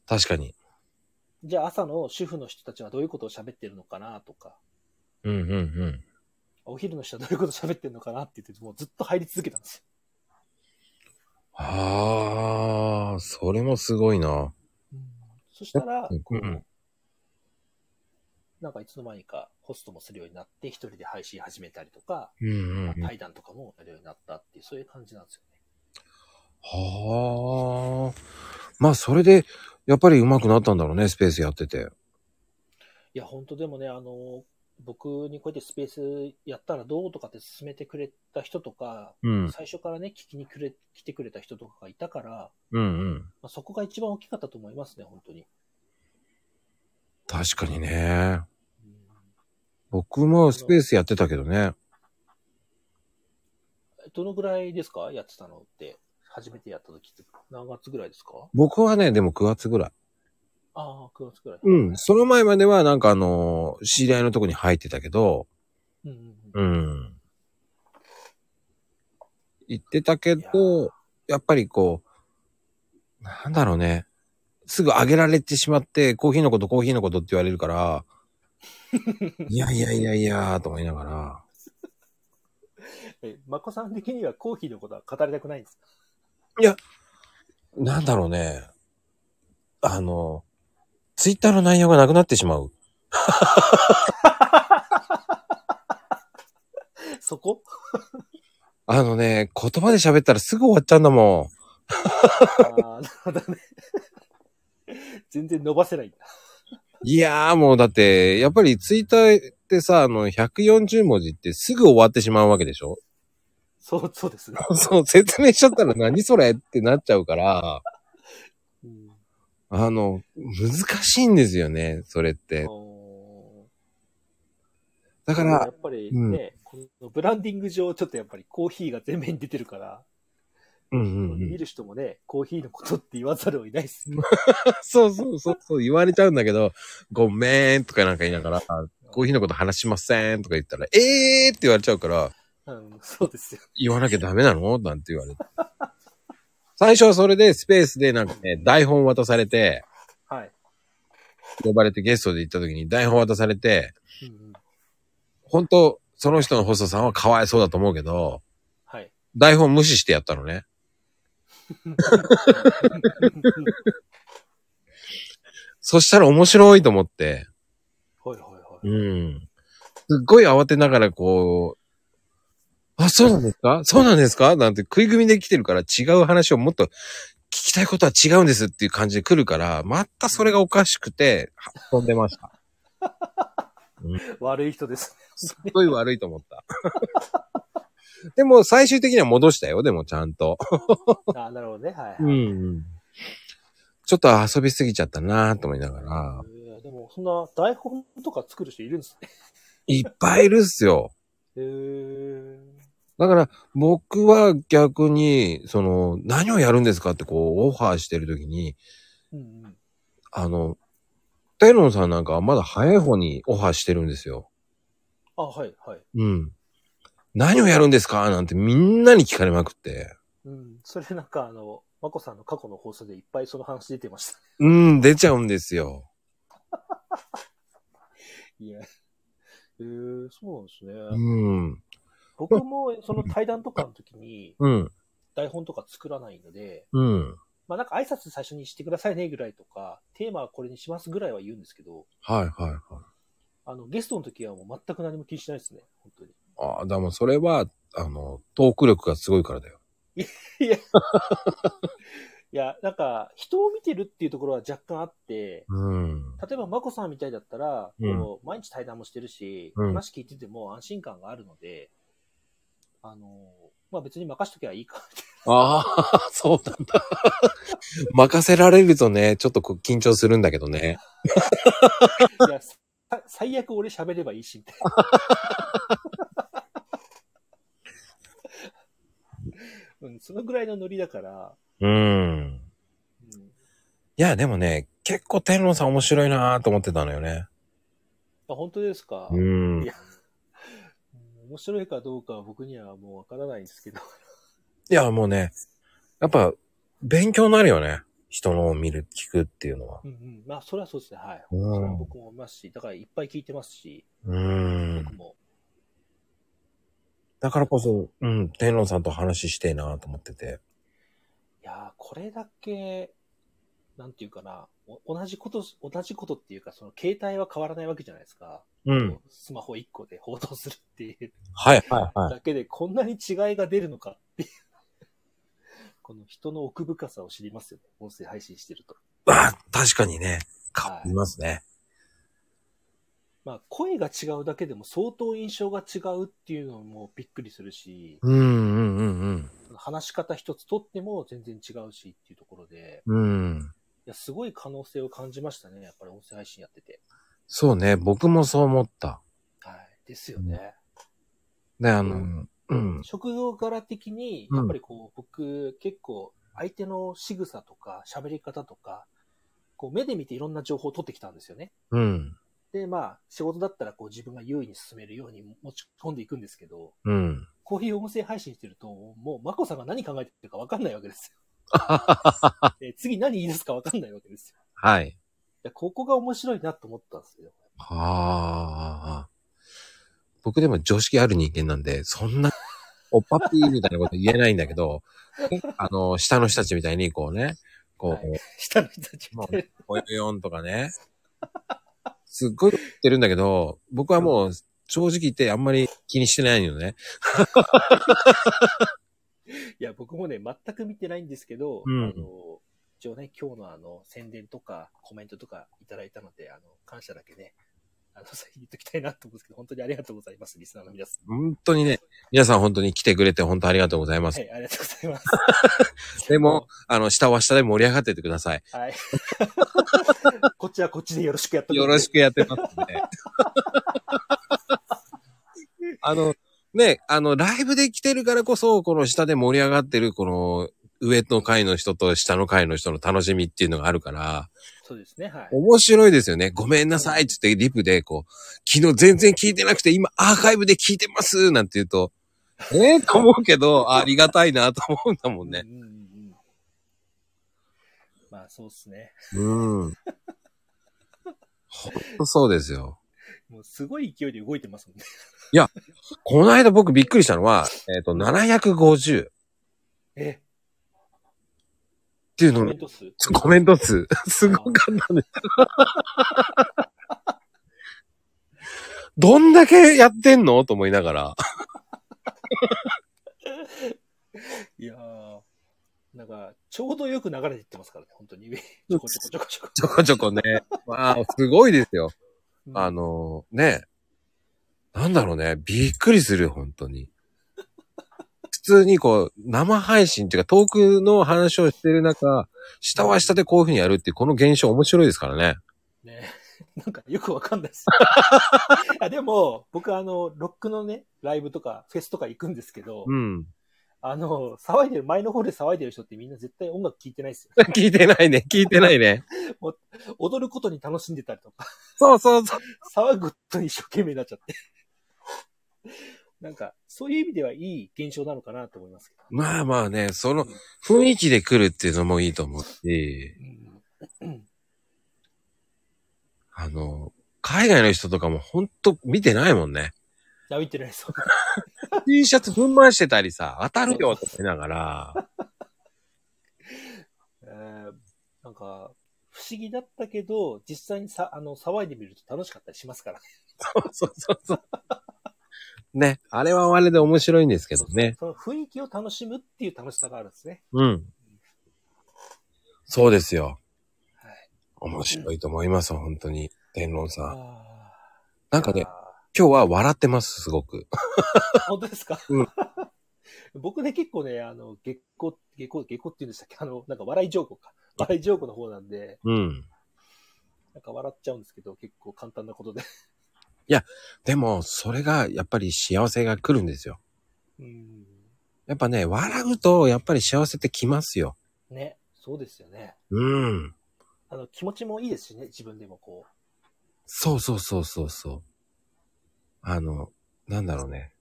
確かに。じゃあ朝の主婦の人たちはどういうことを喋ってるのかなとか、うんうんうん。お昼の人はどういうことを喋ってるのかなって言って、もうずっと入り続けたんですよ。ああ、それもすごいな。そしたら、こううんなんかいつの間にかホストもするようになって、一人で配信始めたりとか、うんうんうん。対談とかもやるようになったっていう、そういう感じなんですよね。はあ。まあ、それで、やっぱり上手くなったんだろうね、スペースやってて。いや、本当でもね、あの、僕にこうやってスペースやったらどうとかって勧めてくれた人とか、うん。最初からね、聞きにくれ、来てくれた人とかがいたから、うんうん。まあ、そこが一番大きかったと思いますね、本当に。確かにね。うん僕もスペースやってたけどね。どのぐらいですか？やってたのって。初めてやった時って何月ぐらいですか？僕はね、でも9月ぐらい。ああ、9月ぐらい。うん。その前まではなんかあの、知り合いのとこに入ってたけど、うんうんうん。うん。行ってたけど、やっぱりこう、なんだろうね。すぐ上げられてしまって、コーヒーのこと、コーヒーのことって言われるから、いやいやいやいや、と思いながら、え、まこさん的にはコーヒーのことは語りたくないんですか？なんだろうね。あの、ツイッターの内容がなくなってしまう。そこ？あのね、言葉で喋ったらすぐ終わっちゃうんだもああ、なるほどね。全然伸ばせないんだ。ん。いやーもうだって、やっぱりツイッターってさ、あの、140文字ってすぐ終わってしまうわけでしょ？そう、そうですね。そう、説明しちゃったら何それってなっちゃうから、うんあの、難しいんですよね、それって。おだかーやら、っぱりうんね、このブランディング上、ちょっとやっぱりコーヒーが前面に出てるから、うんうんうん。見る人もね、コーヒーのことって言わざるを得ないですね。そうそうそうそう、言われちゃうんだけど、ごめんとかなんか言いながら、コーヒーのこと話しませんとか言ったら、えーって言われちゃうから、うん、そうですよ。言わなきゃダメなの？なんて言われて。最初はそれでスペースでなんかね、台本渡されて、はい。呼ばれてゲストで行った時に台本渡されて、うんうん、本当その人のホストさんはかわいそうだと思うけど、はい。台本無視してやったのね。そしたら面白いと思って、はいはいはい。うん。すっごい慌てながらこう、あ、そうなんですか？そうなんですか？なんて食い組みで来てるから違う話をもっと聞きたいことは違うんですっていう感じで来るから、またそれがおかしくて、飛んでました。悪い人ですすっごい悪いと思った。でも最終的には戻したよ、でもちゃんと。ね。あなるほどね。はい、はい。うんうん。ちょっと遊びすぎちゃったなと思いながら、えーでも、そんな台本とか作る人いるんですね。いっぱいいるっすよ。へー。だから僕は逆に、その、何をやるんですかってこう、オファーしてる時に、うんうん。あの、テロンさんなんかはまだ早い方にオファーしてるんですよ。あ、はい、はい。うん。何をやるんですか？なんてみんなに聞かれまくって。うん。それなんか、あの、まこさんの過去の放送でいっぱいその話出てました。うん、出ちゃうんですよ。いや。えー、そうなんですね。うん。僕もその対談とかの時にうん。台本とか作らないので、うん。まあなんか挨拶最初にしてくださいねぐらいとか、テーマはこれにしますぐらいは言うんですけど、はいはいはい。あの、ゲストの時はもう全く何も気にしないですね、本当に。ああ、でもそれは、あの、トーク力がすごいからだよ。いや、いや、なんか、人を見てるっていうところは若干あって、うん。例えば、まこさんみたいだったら、うんこう毎日対談もしてるし、うん話聞いてても安心感があるので、あの、まあ別に任しときゃいいか。ああ、そうなんだ。任せられるとね、ちょっと緊張するんだけどね。いや、さ 最悪俺喋ればいいし、みたいな。うん、そのぐらいのノリだから、うん。うん、いや、でもね、結構天皇さん面白いなと思ってたのよね。あ本当ですか、うんい。や、うん面白いかどうかは僕にはもうわからないんですけど。いや、もうね、やっぱ、勉強になるよね。人のを見る、聞くっていうのは。うんうん。まあ、それはそうですね。はい。うんそれは僕も思いますし、だからいっぱい聞いてますし、うん僕。も。だからこそ、うん、天皇さんと話してえなと思ってて。いやーこれだけ、なんていうかな、お同じこと、同じことっていうか、その携帯は変わらないわけじゃないですか。うん。スマホ1個で報道するっていうはいはいはい。だけでこんなに違いが出るのかっていう。この人の奥深さを知りますよね。音声配信してると。あ、確かにね、変わりますね。まあ、声が違うだけでも相当印象が違うっていうのもびっくりするし、うんうんうん話し方一つとっても全然違うしっていうところで、うん。うん。いや、すごい可能性を感じましたね。やっぱり音声配信やってて。そうね、僕もそう思った。はい。ですよね。で、あの、うん。職業柄的に、うんやっぱりこう、僕結構相手の仕草とか喋り方とか、こう目で見ていろんな情報を取ってきたんですよね。うん。で、まあ、仕事だったらこう自分が優位に進めるように持ち込んでいくんですけど、うん。こういう音声配信してると、もう、まこさんが何考えてるかわかんないわけですよ。で 次何言い出すかわかんないわけですよ。はい。ここが面白いなと思ったんですよ。はあ。僕でも常識ある人間なんで、そんな、おっぱっぴーみたいなこと言えないんだけど、あの、下の人たちみたいに、こうね、こう、はい下の人たちみたいな。ぽよよんとかね。すっごい言ってるんだけど、僕はもう正直言ってあんまり気にしてないのね。いや、僕もね、全く見てないんですけど、うん。あの、一応ね、今日のあの、宣伝とかコメントとかいただいたので、あの、感謝だけね、あの、先に言っときたいなと思うんですけど、本当にありがとうございます、リスナーの皆さん。本当にね、皆さん本当に来てくれて本当ありがとうございます。はい、ありがとうございます。でも、あの、下は下で盛り上がってってください。はい。こっちはこっちでよろしくやっとくよろしくやってますんで。あの、ね、あの、ライブで来てるからこそ、この下で盛り上がってる、この、上の階の人と下の階の人の楽しみっていうのがあるから、そうですね、はい。面白いですよね。ごめんなさいって言ってリプでこう、昨日全然聞いてなくて今アーカイブで聞いてますなんて言うと、ええと思うけど、ありがたいなと思うんだもんね。うんうんうん。まあ、そうですね。うん。ほんとそうですよ。もうすごい勢いで動いてますもんね。この間僕びっくりしたのは、えっ、と、750っえ、ていうの？コメント数？コメント数、すごかったね。どんだけやってんの？と思いながら。いやーなんか、ちょうどよく流れていってますからね、本当に。ちょこちょこちょこちょこ。ちょこちょこね。まあ、すごいですよ。うんあの、ね。なんだろうね。びっくりする、本当に。普通にこう、生配信っていうか、トークの話をしてる中、下は下でこういう風にやるっていう、この現象面白いですからね。ね なんかよくわかんないです。いやでも、僕あの、ロックのね、ライブとか、フェスとか行くんですけど、うん。あの、騒いでる、前の方で騒いでる人ってみんな絶対音楽聴いてないですよ。聞いてないね。聞いてないね。踊ることに楽しんでたりとか、そうそうそう。騒ぐことに一生懸命になっちゃって。なんか、そういう意味ではいい現象なのかなと思いますけど。まあまあね、その雰囲気で来るっていうのもいいと思うし、うんあの、海外の人とかもほんと見てないもんね。やめてないです。T シャツぶん回してたりさ、当たるよとか言いながら、えーなんか、不思議だったけど、実際にさ、あの、騒いでみると楽しかったりしますからね。そうそうそう。ね、あれはあれで面白いんですけどね。その雰囲気を楽しむっていう楽しさがあるんですね。うん。そうですよ。はい。面白いと思います、本当に。天論さん。あなんかね、あ今日は笑ってます、すごく。ー 本当ですか、うん 僕ね、結構ね、あの、月光、月光、月光って言うんでしたっけ？あの、なんか笑い上手か。笑い上手の方なんで、うん。なんか笑っちゃうんですけど、結構簡単なことで。でも、それがやっぱり幸せが来るんですよ。うん。やっぱね、笑うと、やっぱり幸せって来ますよ。ね、そうですよね。うん。あの、気持ちもいいですしね、自分でもこそうそうそうそうそう。あの、なんだろうね。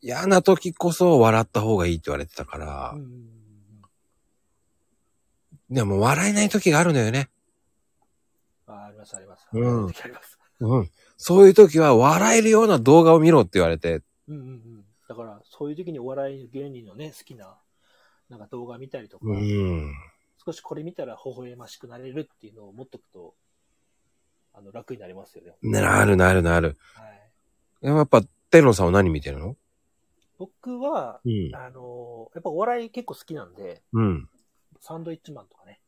嫌な時こそ笑った方がいいって言われてたからう。う、ん。でも笑えない時があるのよね。ああります、あります。うんあります。うん。そういう時は笑えるような動画を見ろって言われて、うんうんうん。だから、そういう時にお笑い芸人のね、好きな、なんか動画見たりとか、うん。少しこれ見たら微笑ましくなれるっていうのを持っとくと、あの、楽になりますよね。なるなるなる。はい。やっぱ、天野さんは何見てるの？僕は、うん。あの、やっぱお笑い結構好きなんで、うん。サンドイッチマンとかね、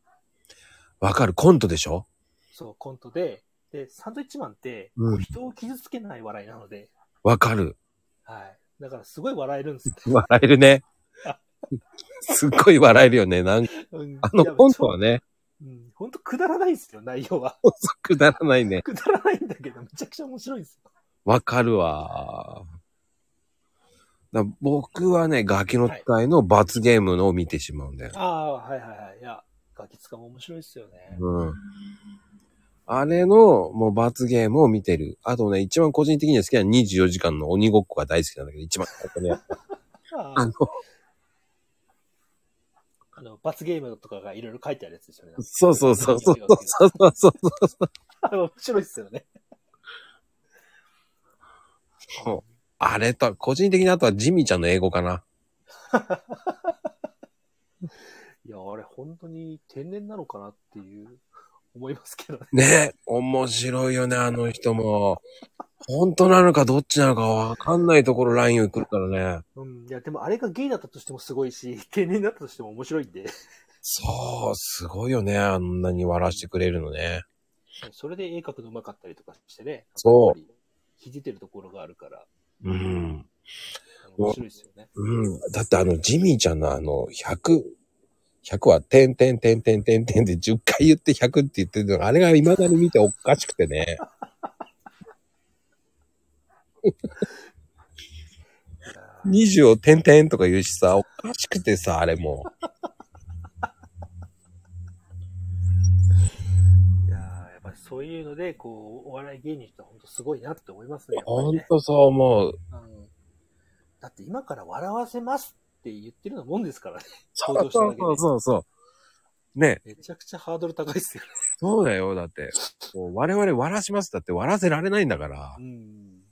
わかる。コントでしょ？そう、コントで、で、サンドイッチマンって、うん人を傷つけない笑いなので、わかる。はい。だからすごい笑えるんですよ。笑えるね。すっごい笑えるよね。なんうんあのいやコントはね、うん、ほんとくだらないんですよ、内容は。くだらないね。くだらないんだけど、めちゃくちゃ面白いんですよ。わかるわ。だ僕はね、ガキの使いの罰ゲームのを見てしまうんだよ。ああ、はいはいはい。いや、ガキ使も面白いですよね。うん。あれの、もう罰ゲームを見てる。あとね、一番個人的には好きな24時間の鬼ごっこが大好きなんだけど、一番、ね、あの、あの、罰ゲームとかがいろいろ書いてあるやつですよね。そうそうそうそう。そうそうそうそう。あの面白いっすよね。そう。あれと、個人的にあとはジミーちゃんの英語かな。いや、あれ本当に天然なのかなっていう。思いますけどね。ね面白いよね、あの人も。本当なのかどっちなのかわかんないところラインを来るからね。うん。いや、でもあれがゲイだったとしてもすごいし、天然だったとしても面白いんで、そう、すごいよね、あんなに笑わしてくれるのね。それで絵描くの上手かったりとかしてね。そう。ひじてるところがあるから、うん。面白いですよね。うん。だってあの、ジミーちゃんのあの、100、100は、てんてんてんてんてんてんで10回言って100って言ってるのが、あれが未だに見ておかしくてね。20をてんてんとか言うしさ、おかしくてさ、あれも。いやーやっぱりそういうので、こう、お笑い芸人って本当すごいなって思いますね。やっぱりねほんとそう思う。うんだって今から笑わせますって言ってるようなもんですからね。そう登場しただけでそうそうそう。ね、めちゃくちゃハードル高いですよね。そうだよ。だって、もう我々笑わしますだって笑わせられないんだからう、ん。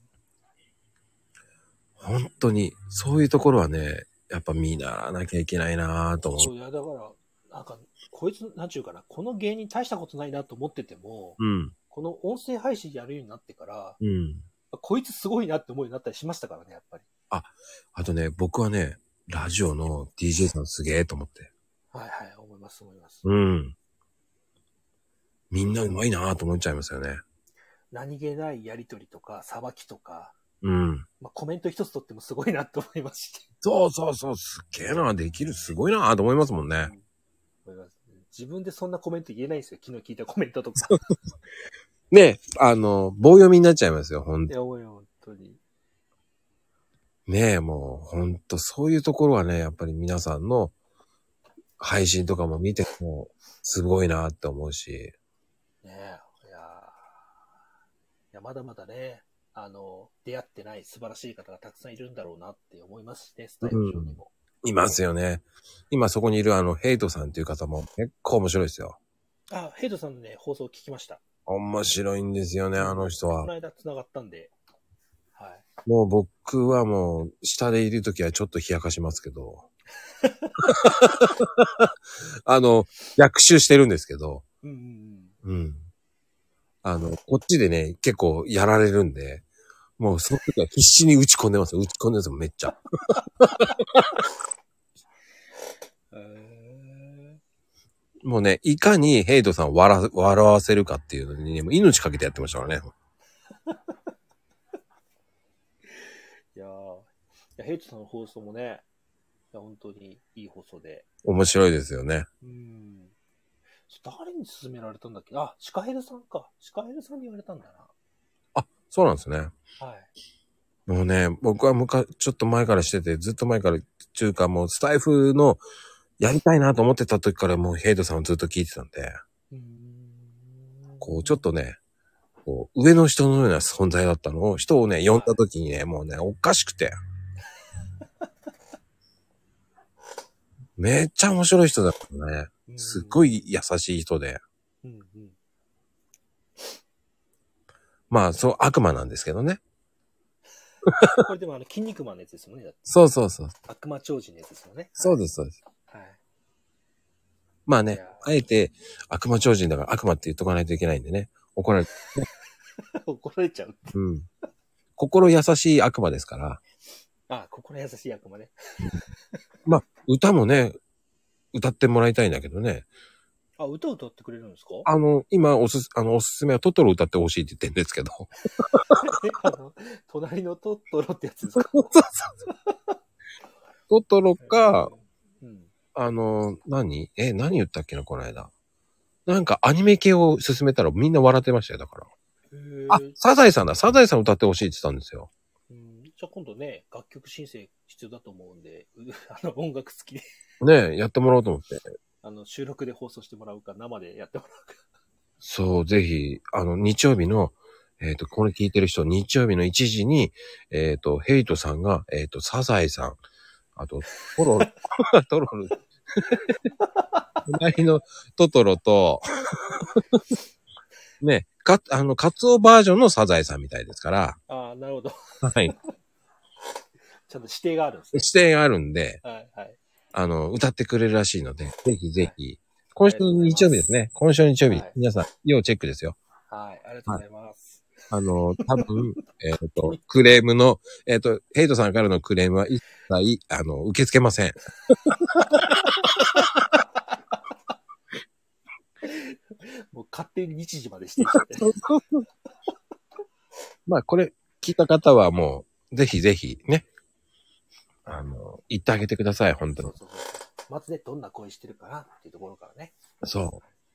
本当に、そういうところはね、やっぱ見習わなきゃいけないなぁと思そういや、だから、なんか、こいつ、なんちゅうかな、この芸人大したことないなと思ってても、う。うん。この音声配信やるようになってから、うん。こいつすごいなって思うようになったりしましたからね、やっぱり。あとね、僕はね、ラジオの DJ さんすげえと思って。はいはい、思います、思います。うん。みんなうまいなぁと思っちゃいますよね。何気ないやりとりとか、さばきとか、うん。まあ、コメント一つとってもすごいなと思いますし、そうそうそう、すっげえなできる、すごいなと思いますもんね。思います自分でそんなコメント言えないんですよ。昨日聞いたコメントとか。ね、あの、棒読みになっちゃいますよ、ほんいや、本当に。ねえ、もう、ほんと、そういうところはね、やっぱり皆さんの配信とかも見ても、すごいなって思うし。ねえ、いやーいや、まだまだね、あの、出会ってない素晴らしい方がたくさんいるんだろうなって思いますしね、スタイル上にも。いますよね。今そこにいるあの、ヘイトさんっていう方も結構面白いですよ。あ、ヘイドさんのね、放送聞きました。面白いんですよね、あの人はこの。間繋がったんで、はい。もう僕はもう、下でいるときはちょっと冷やかしますけど。あの、逆襲してるんですけど。うんうんうん。うん。あの、こっちでね、結構やられるんで、もうその時は必死に打ち込んでますよ。打ち込んでますよ、めっちゃ。えもうね、いかにヘイトさんを笑笑わせるかっていうのに、ね、もう命かけてやってましたからね。ーいやーいや、ヘイトさんの放送もね、いや本当にいい放送で。面白いですよね。うん。誰に勧められたんだっけ？あ、シカヘルさんか。シカヘルさんに言われたんだそうなんですね。な。はい。もうね、僕は昔、ちょっと前からしてて、ずっと前から、っていうかもうスタイフのやりたいなと思ってた時からもうヘイトさんをずっと聞いてたんで、うーん。こうちょっとね、こう上の人のような存在だったのを、人をね、呼んだ時にね、もうね、おかしくて。めっちゃ面白い人だったね。うんすっごい優しい人で。うんうん。まあ、そう、悪魔なんですけどね。これでもあの、筋肉マンのやつですもんね。そうそうそう。悪魔超人のやつですよね。そうです、そうです。はい。まあねあえて悪魔超人だから悪魔って言っとかないといけないんでね。怒られて。怒られちゃう。うん。心優しい悪魔ですから。あ、心優しい悪魔ね。まあ、歌もね、歌ってもらいたいんだけどね。あ、歌歌ってくれるんですか？あの、今、おすす、あの、おすすめはトトロ歌ってほしいって言ってるんですけど。えあの、隣のトットロってやつですか？トトロか、、うん。あの、何？え、何言ったっけな、この間。なんかアニメ系を勧めたらみんな笑ってましたよ、だから。あ、サザエさんだ。サザエさん歌ってほしいって言ったんですよ。ゃあ今度ね、楽曲申請必要だと思うんで、う あの、音楽好きで、ねえ、やってもらおうと思って。あの、収録で放送してもらうか、生でやってもらうか。そう、ぜひ、あの、日曜日の、えっ、と、これ聞いてる人、日曜日の1時に、えっ、と、ヘイトさんが、えっ、と、サザエさん、あと、トロロ、トロロ、隣のトトロと、ね、か、あの、カツオバージョンのサザエさんみたいですから、ああ、なるほど。はい。ちゃんと指定があるんですね。指定があるんで、はい、はい。あの、歌ってくれるらしいので、ぜひぜひ、今週の日曜日ですね。今週の日曜日、はい皆さん、要チェックですよ。はい、ありがとうございます。あの、多分、えっ、と、クレームの、えっ、と、ヘイトさんからのクレームは一切、あの、受け付けません。もう勝手に日時までして。まあ、これ、聞いた方はもう、ぜひぜひ、ね。あの、言ってあげてください、本当にそう。そうそう。まずね、どんな声してるかなっていうところからね、そう。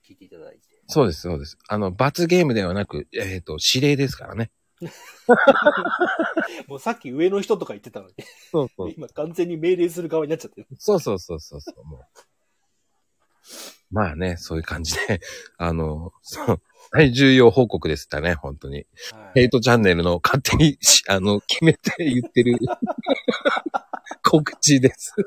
聞いていただいて。そうです、そうです。あの、罰ゲームではなく、えっ、と、指令ですからね。もうさっき上の人とか言ってたのに、そうそう。今完全に命令する側になっちゃってる。そうそうそうそうそう、もう。まあね、そういう感じで、あの、そう、大重要報告ですったね、本当に。はいヘイトチャンネルの勝手にし、あの、決めて言ってる 告知です。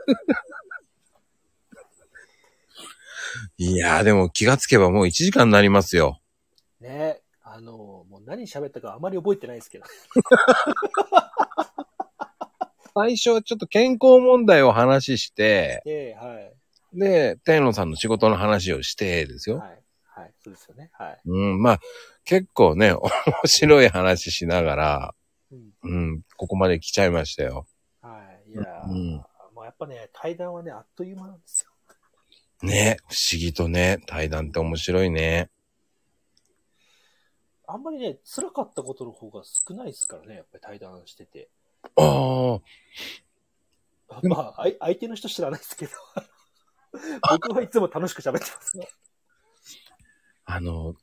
いやー、でも気がつけばもう1時間になりますよ。ねあの、もう何喋ったかあまり覚えてないですけど。最初はちょっと健康問題を話して、ええはい。で、天野さんの仕事の話をしてですよ。はい。はい。そうですよね。はい。うん、まあ、結構ね、面白い話しながら、うん。うん、ここまで来ちゃいましたよ。はい。いやー、うんもうやっぱね、対談はね、あっという間なんですよ。ね、不思議とね、対談って面白いね。あんまりね、辛かったことの方が少ないですからね、やっぱり対談してて。ああ、まあ、相手の人知らないですけど。僕はいつも楽しく喋ってますね。あの、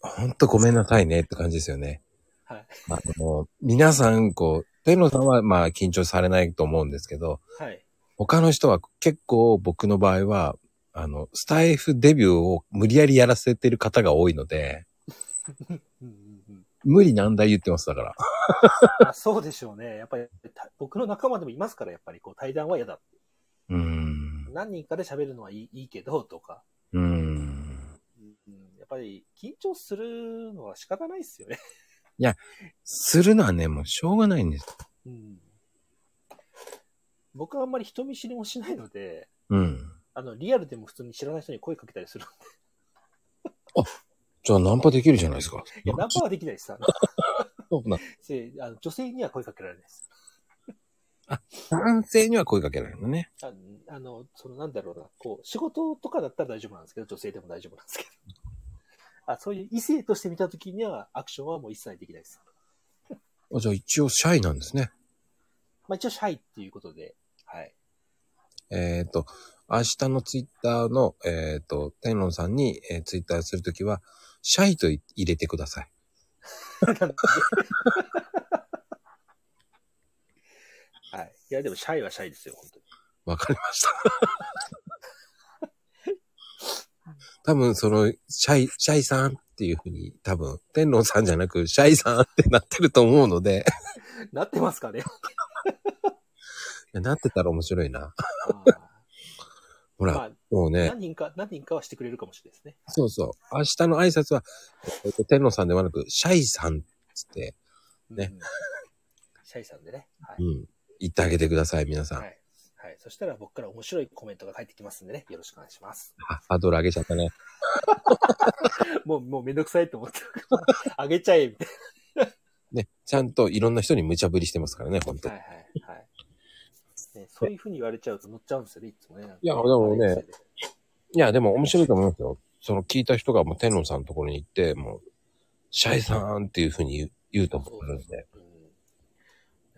ほんとごめんなさいねって感じですよね。はい。あの、皆さん、こう、天野さんはまあ緊張されないと思うんですけど、はい。他の人は結構僕の場合は、あの、スタイフデビューを無理やりやらせてる方が多いので、無理難題言ってますだから。あそうでしょうね。やっぱり、た僕の仲間でもいますから、やっぱりこう対談は嫌だ。うーん。何人かで喋るのはいいいいけど、とか。うーん。うん、やっぱり緊張するのは仕方ないですよね。するのはね、もうしょうがないんです。うん、僕はあんまり人見知りもしないので、うん。あの、リアルでも普通に知らない人に声かけたりするんじゃあナンパできるじゃないですか。で。いや、ナンパはできないです。あのそうなせあの女性には声かけられないです。男性には声かけられるのね。ああの、そのなんだろうな、こう、仕事とかだったら大丈夫なんですけど、女性でも大丈夫なんですけど。あそういう異性として見たときには、アクションはもう一切できないです。あじゃあ一応シャイなんですね。まあ一応シャイっていうことで、はい。えっ、と、明日のツイッターの、えっ、と、天論さんに、えーツイッターするときは、シャイとい入れてください。はい。いや、でもシャイはシャイですよ、本当に。わかりました。多分、その、シャイ、シャイさんっていうふうに、多分、天論さんじゃなく、シャイさんってなってると思うので、なってますかね？なってたら面白いな。あほら、ーまあ、もうね、何人か、何人かはしてくれるかもしれないですね。そうそう。明日の挨拶は、えっと、天皇さんではなく、シャイさんっつって、ねうん。シャイさんでね。はい。うん、言ってあげてください、皆さん。はい。はい。そしたら僕から面白いコメントが返ってきますんでね。よろしくお願いします。あ、ハードル上げちゃったね。もう、もうめんどくさいと思ってるから。あげちゃえ、みたいね、ちゃんといろんな人に無茶ぶりしてますからね、本当な。はいはいはい。ね、そういう風に言われちゃうと乗っちゃうんですよね、いつもね。いやでもねいや、でも面白いと思いますよ。その聞いた人がもう天皇さんのところに行って、もう、シャイさんっていうふうに言う言うと思うんで。うん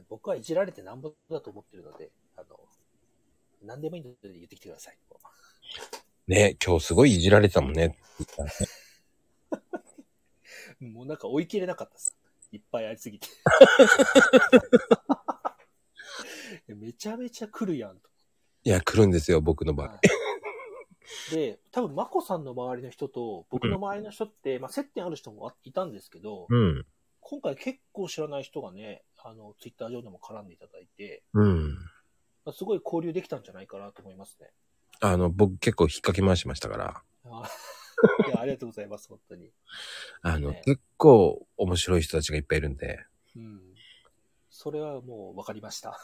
僕はいじられてなんぼだと思ってるので、あの、何でもいいので言ってきてください。ね、今日すごいいじられてたもんね。もうなんか追い切れなかったです。いっぱいありすぎて。めちゃめちゃ来るやんと。いや、来るんですよ、僕の場合。はいで、多分、まこさんの周りの人と、僕の周りの人って、まあ、接点ある人もいたんですけど、うん。今回結構知らない人がね、あの、ツイッター上でも絡んでいただいて、うん。まあすごい交流できたんじゃないかなと思いますね。あの、僕結構引っ掛け回しましたから。あいやありがとうございます、本当に。あの、ね結構面白い人たちがいっぱいいるんで。うん。それはもう分かりました。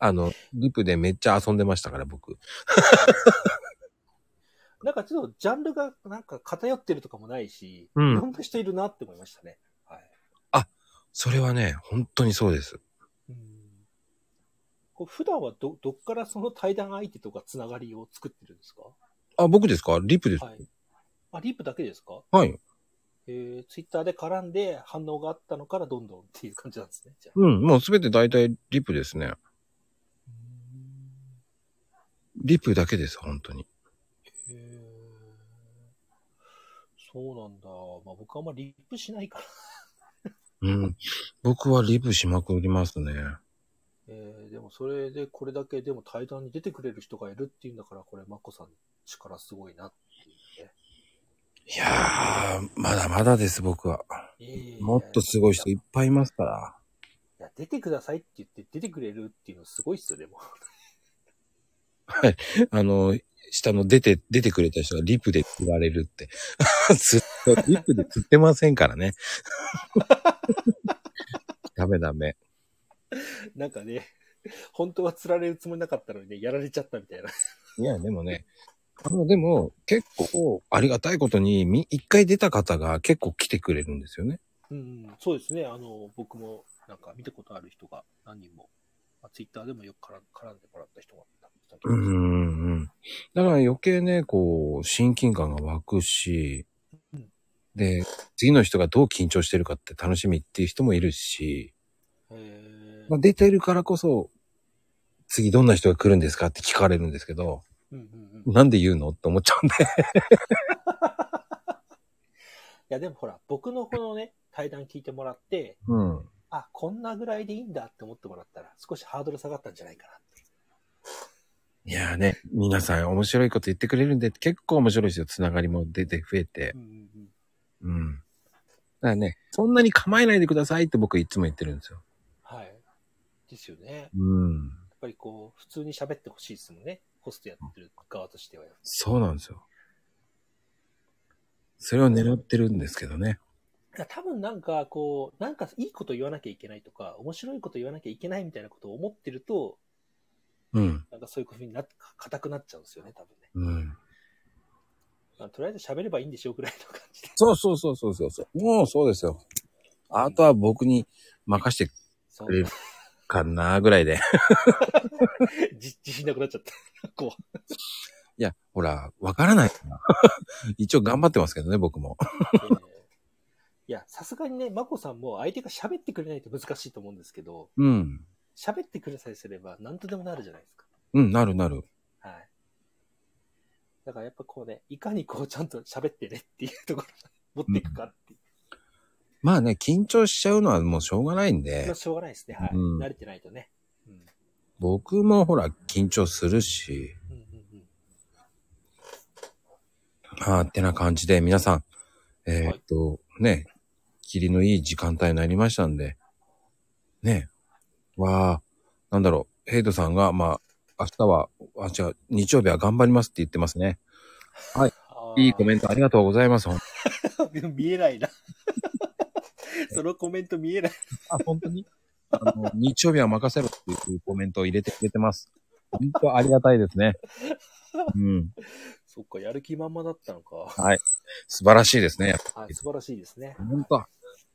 あの、リプでめっちゃ遊んでましたから、僕。なんかちょっとジャンルがなんか偏ってるとかもないし、うんいろんな人いるなって思いましたね。はい。それはね、本当にそうです。うんこう普段はど、どっからその対談相手とかつながりを作ってるんですか？あ、僕ですか？リプです。はい。あ、リープだけですか？はい。えー、ツイッターで絡んで反応があったのからどんどんっていう感じなんですね。じゃあ。うん、もうすべて大体リプですね。リプだけです、本当に。へーそうなんだ。まあ僕はあんまりリップしないから。うん。僕はリプしまくりますね。えー、でもそれでこれだけでも対談に出てくれる人がいるっていうんだから、これマコさん力すごいなっていうね。いやー、まだまだです、僕は。いやいやいやもっとすごい人いっぱいいますから。いや、出てくださいって言って出てくれるっていうのすごいっすよ、でも。あの、下の出て、出てくれた人がリプで釣られるって。ずっとリプで釣ってませんからね。ダメダメ。なんかね、本当は釣られるつもりなかったのにね、やられちゃったみたいな。いや、でもね、あの、でも、結構、ありがたいことに、み、一回出た方が結構来てくれるんですよね。うん、そうですね。あの、僕もなんか見たことある人が何人も、まあ、ツイッターでもよく絡んでもらった人がたくさん来うんうんうん。だから余計ね、こう、親近感が湧くしうん、で、次の人がどう緊張してるかって楽しみっていう人もいるし、へまあ、出てるからこそ、次どんな人が来るんですかって聞かれるんですけど、うんうんうん。いなんで言うのって思っちゃうんで。や、でもほら、僕のこのね、対談聞いてもらって、うん。あ、こんなぐらいでいいんだって思ってもらったら、少しハードル下がったんじゃないかなって。いやーね、皆さん面白いこと言ってくれるんで、結構面白いですよ。つながりも出て増えてう。んうんうん。うん。だからね、そんなに構えないでくださいって僕いつも言ってるんですよ。はい。ですよね。やうん。っぱりこう、普通に喋ってほしいですもんね。ホストやってる側としては。そうなんですよ。それを狙ってるんですけどね。多分なんかこう、なんかいいこと言わなきゃいけないとか、面白いこと言わなきゃいけないみたいなことを思ってると、うん。なんかそういうふうになっ、硬くなっちゃうんですよね、多分ね。うん。まあ、とりあえず喋ればいいんでしょうぐらいの感じで。そうそうそうそうそうそう。もうそうですよ。あとは僕に任してそうくれるかなぐらいで。じ自信なくなっちゃった。こう。いや、ほら、わからないから。一応頑張ってますけどね、僕も。えーいや、さすがにね、まこさんも相手が喋ってくれないと難しいと思うんですけど、うん。喋ってくれさえすれば何とでもなるじゃないですか。うん、なるなる。はい。だからやっぱこうね、いかにこうちゃんと喋ってねっていうところに持っていくかっていう。まあね、緊張しちゃうのはもうしょうがないんでまあ、しょうがないですね。はい。うん慣れてないとね。うん。僕もほら、緊張するし、うんうんうん。ああ、ってな感じで、皆さん、えーっと、ね、霧のいい時間帯になりましたんで、ね、わあ、なんだろう、ヘイドさんが、まあ、明日は、あ、違う、日曜日は頑張りますって言ってますね。あーいいコメントありがとうございます。ほん 見えないな。そのコメント見えない。あ、本当に？あの、日曜日は任せろっていうコメントを入れてくれてます。本当ありがたいですね。うん。そっか、やる気満々だったのか。はい。素晴らしいですね。はい、素晴らしいですね。本当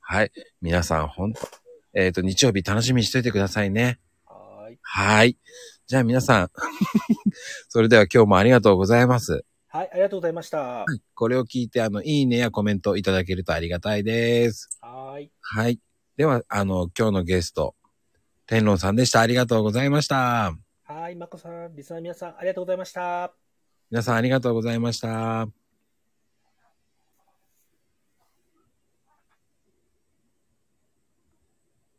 はい。皆さん、本当えっ、と、日曜日楽しみにしといてくださいね。はーい。はい。じゃあ皆さん、それでは今日もありがとうございます。はい、ありがとうございました。はこれを聞いて、あの、いいねやコメントいただけるとありがたいです。ーい。はい。では、あの、今日のゲスト、天論さんでした。ありがとうございました。はい、まこさん、リスナーの皆さん、ありがとうございました。皆さんありがとうございました。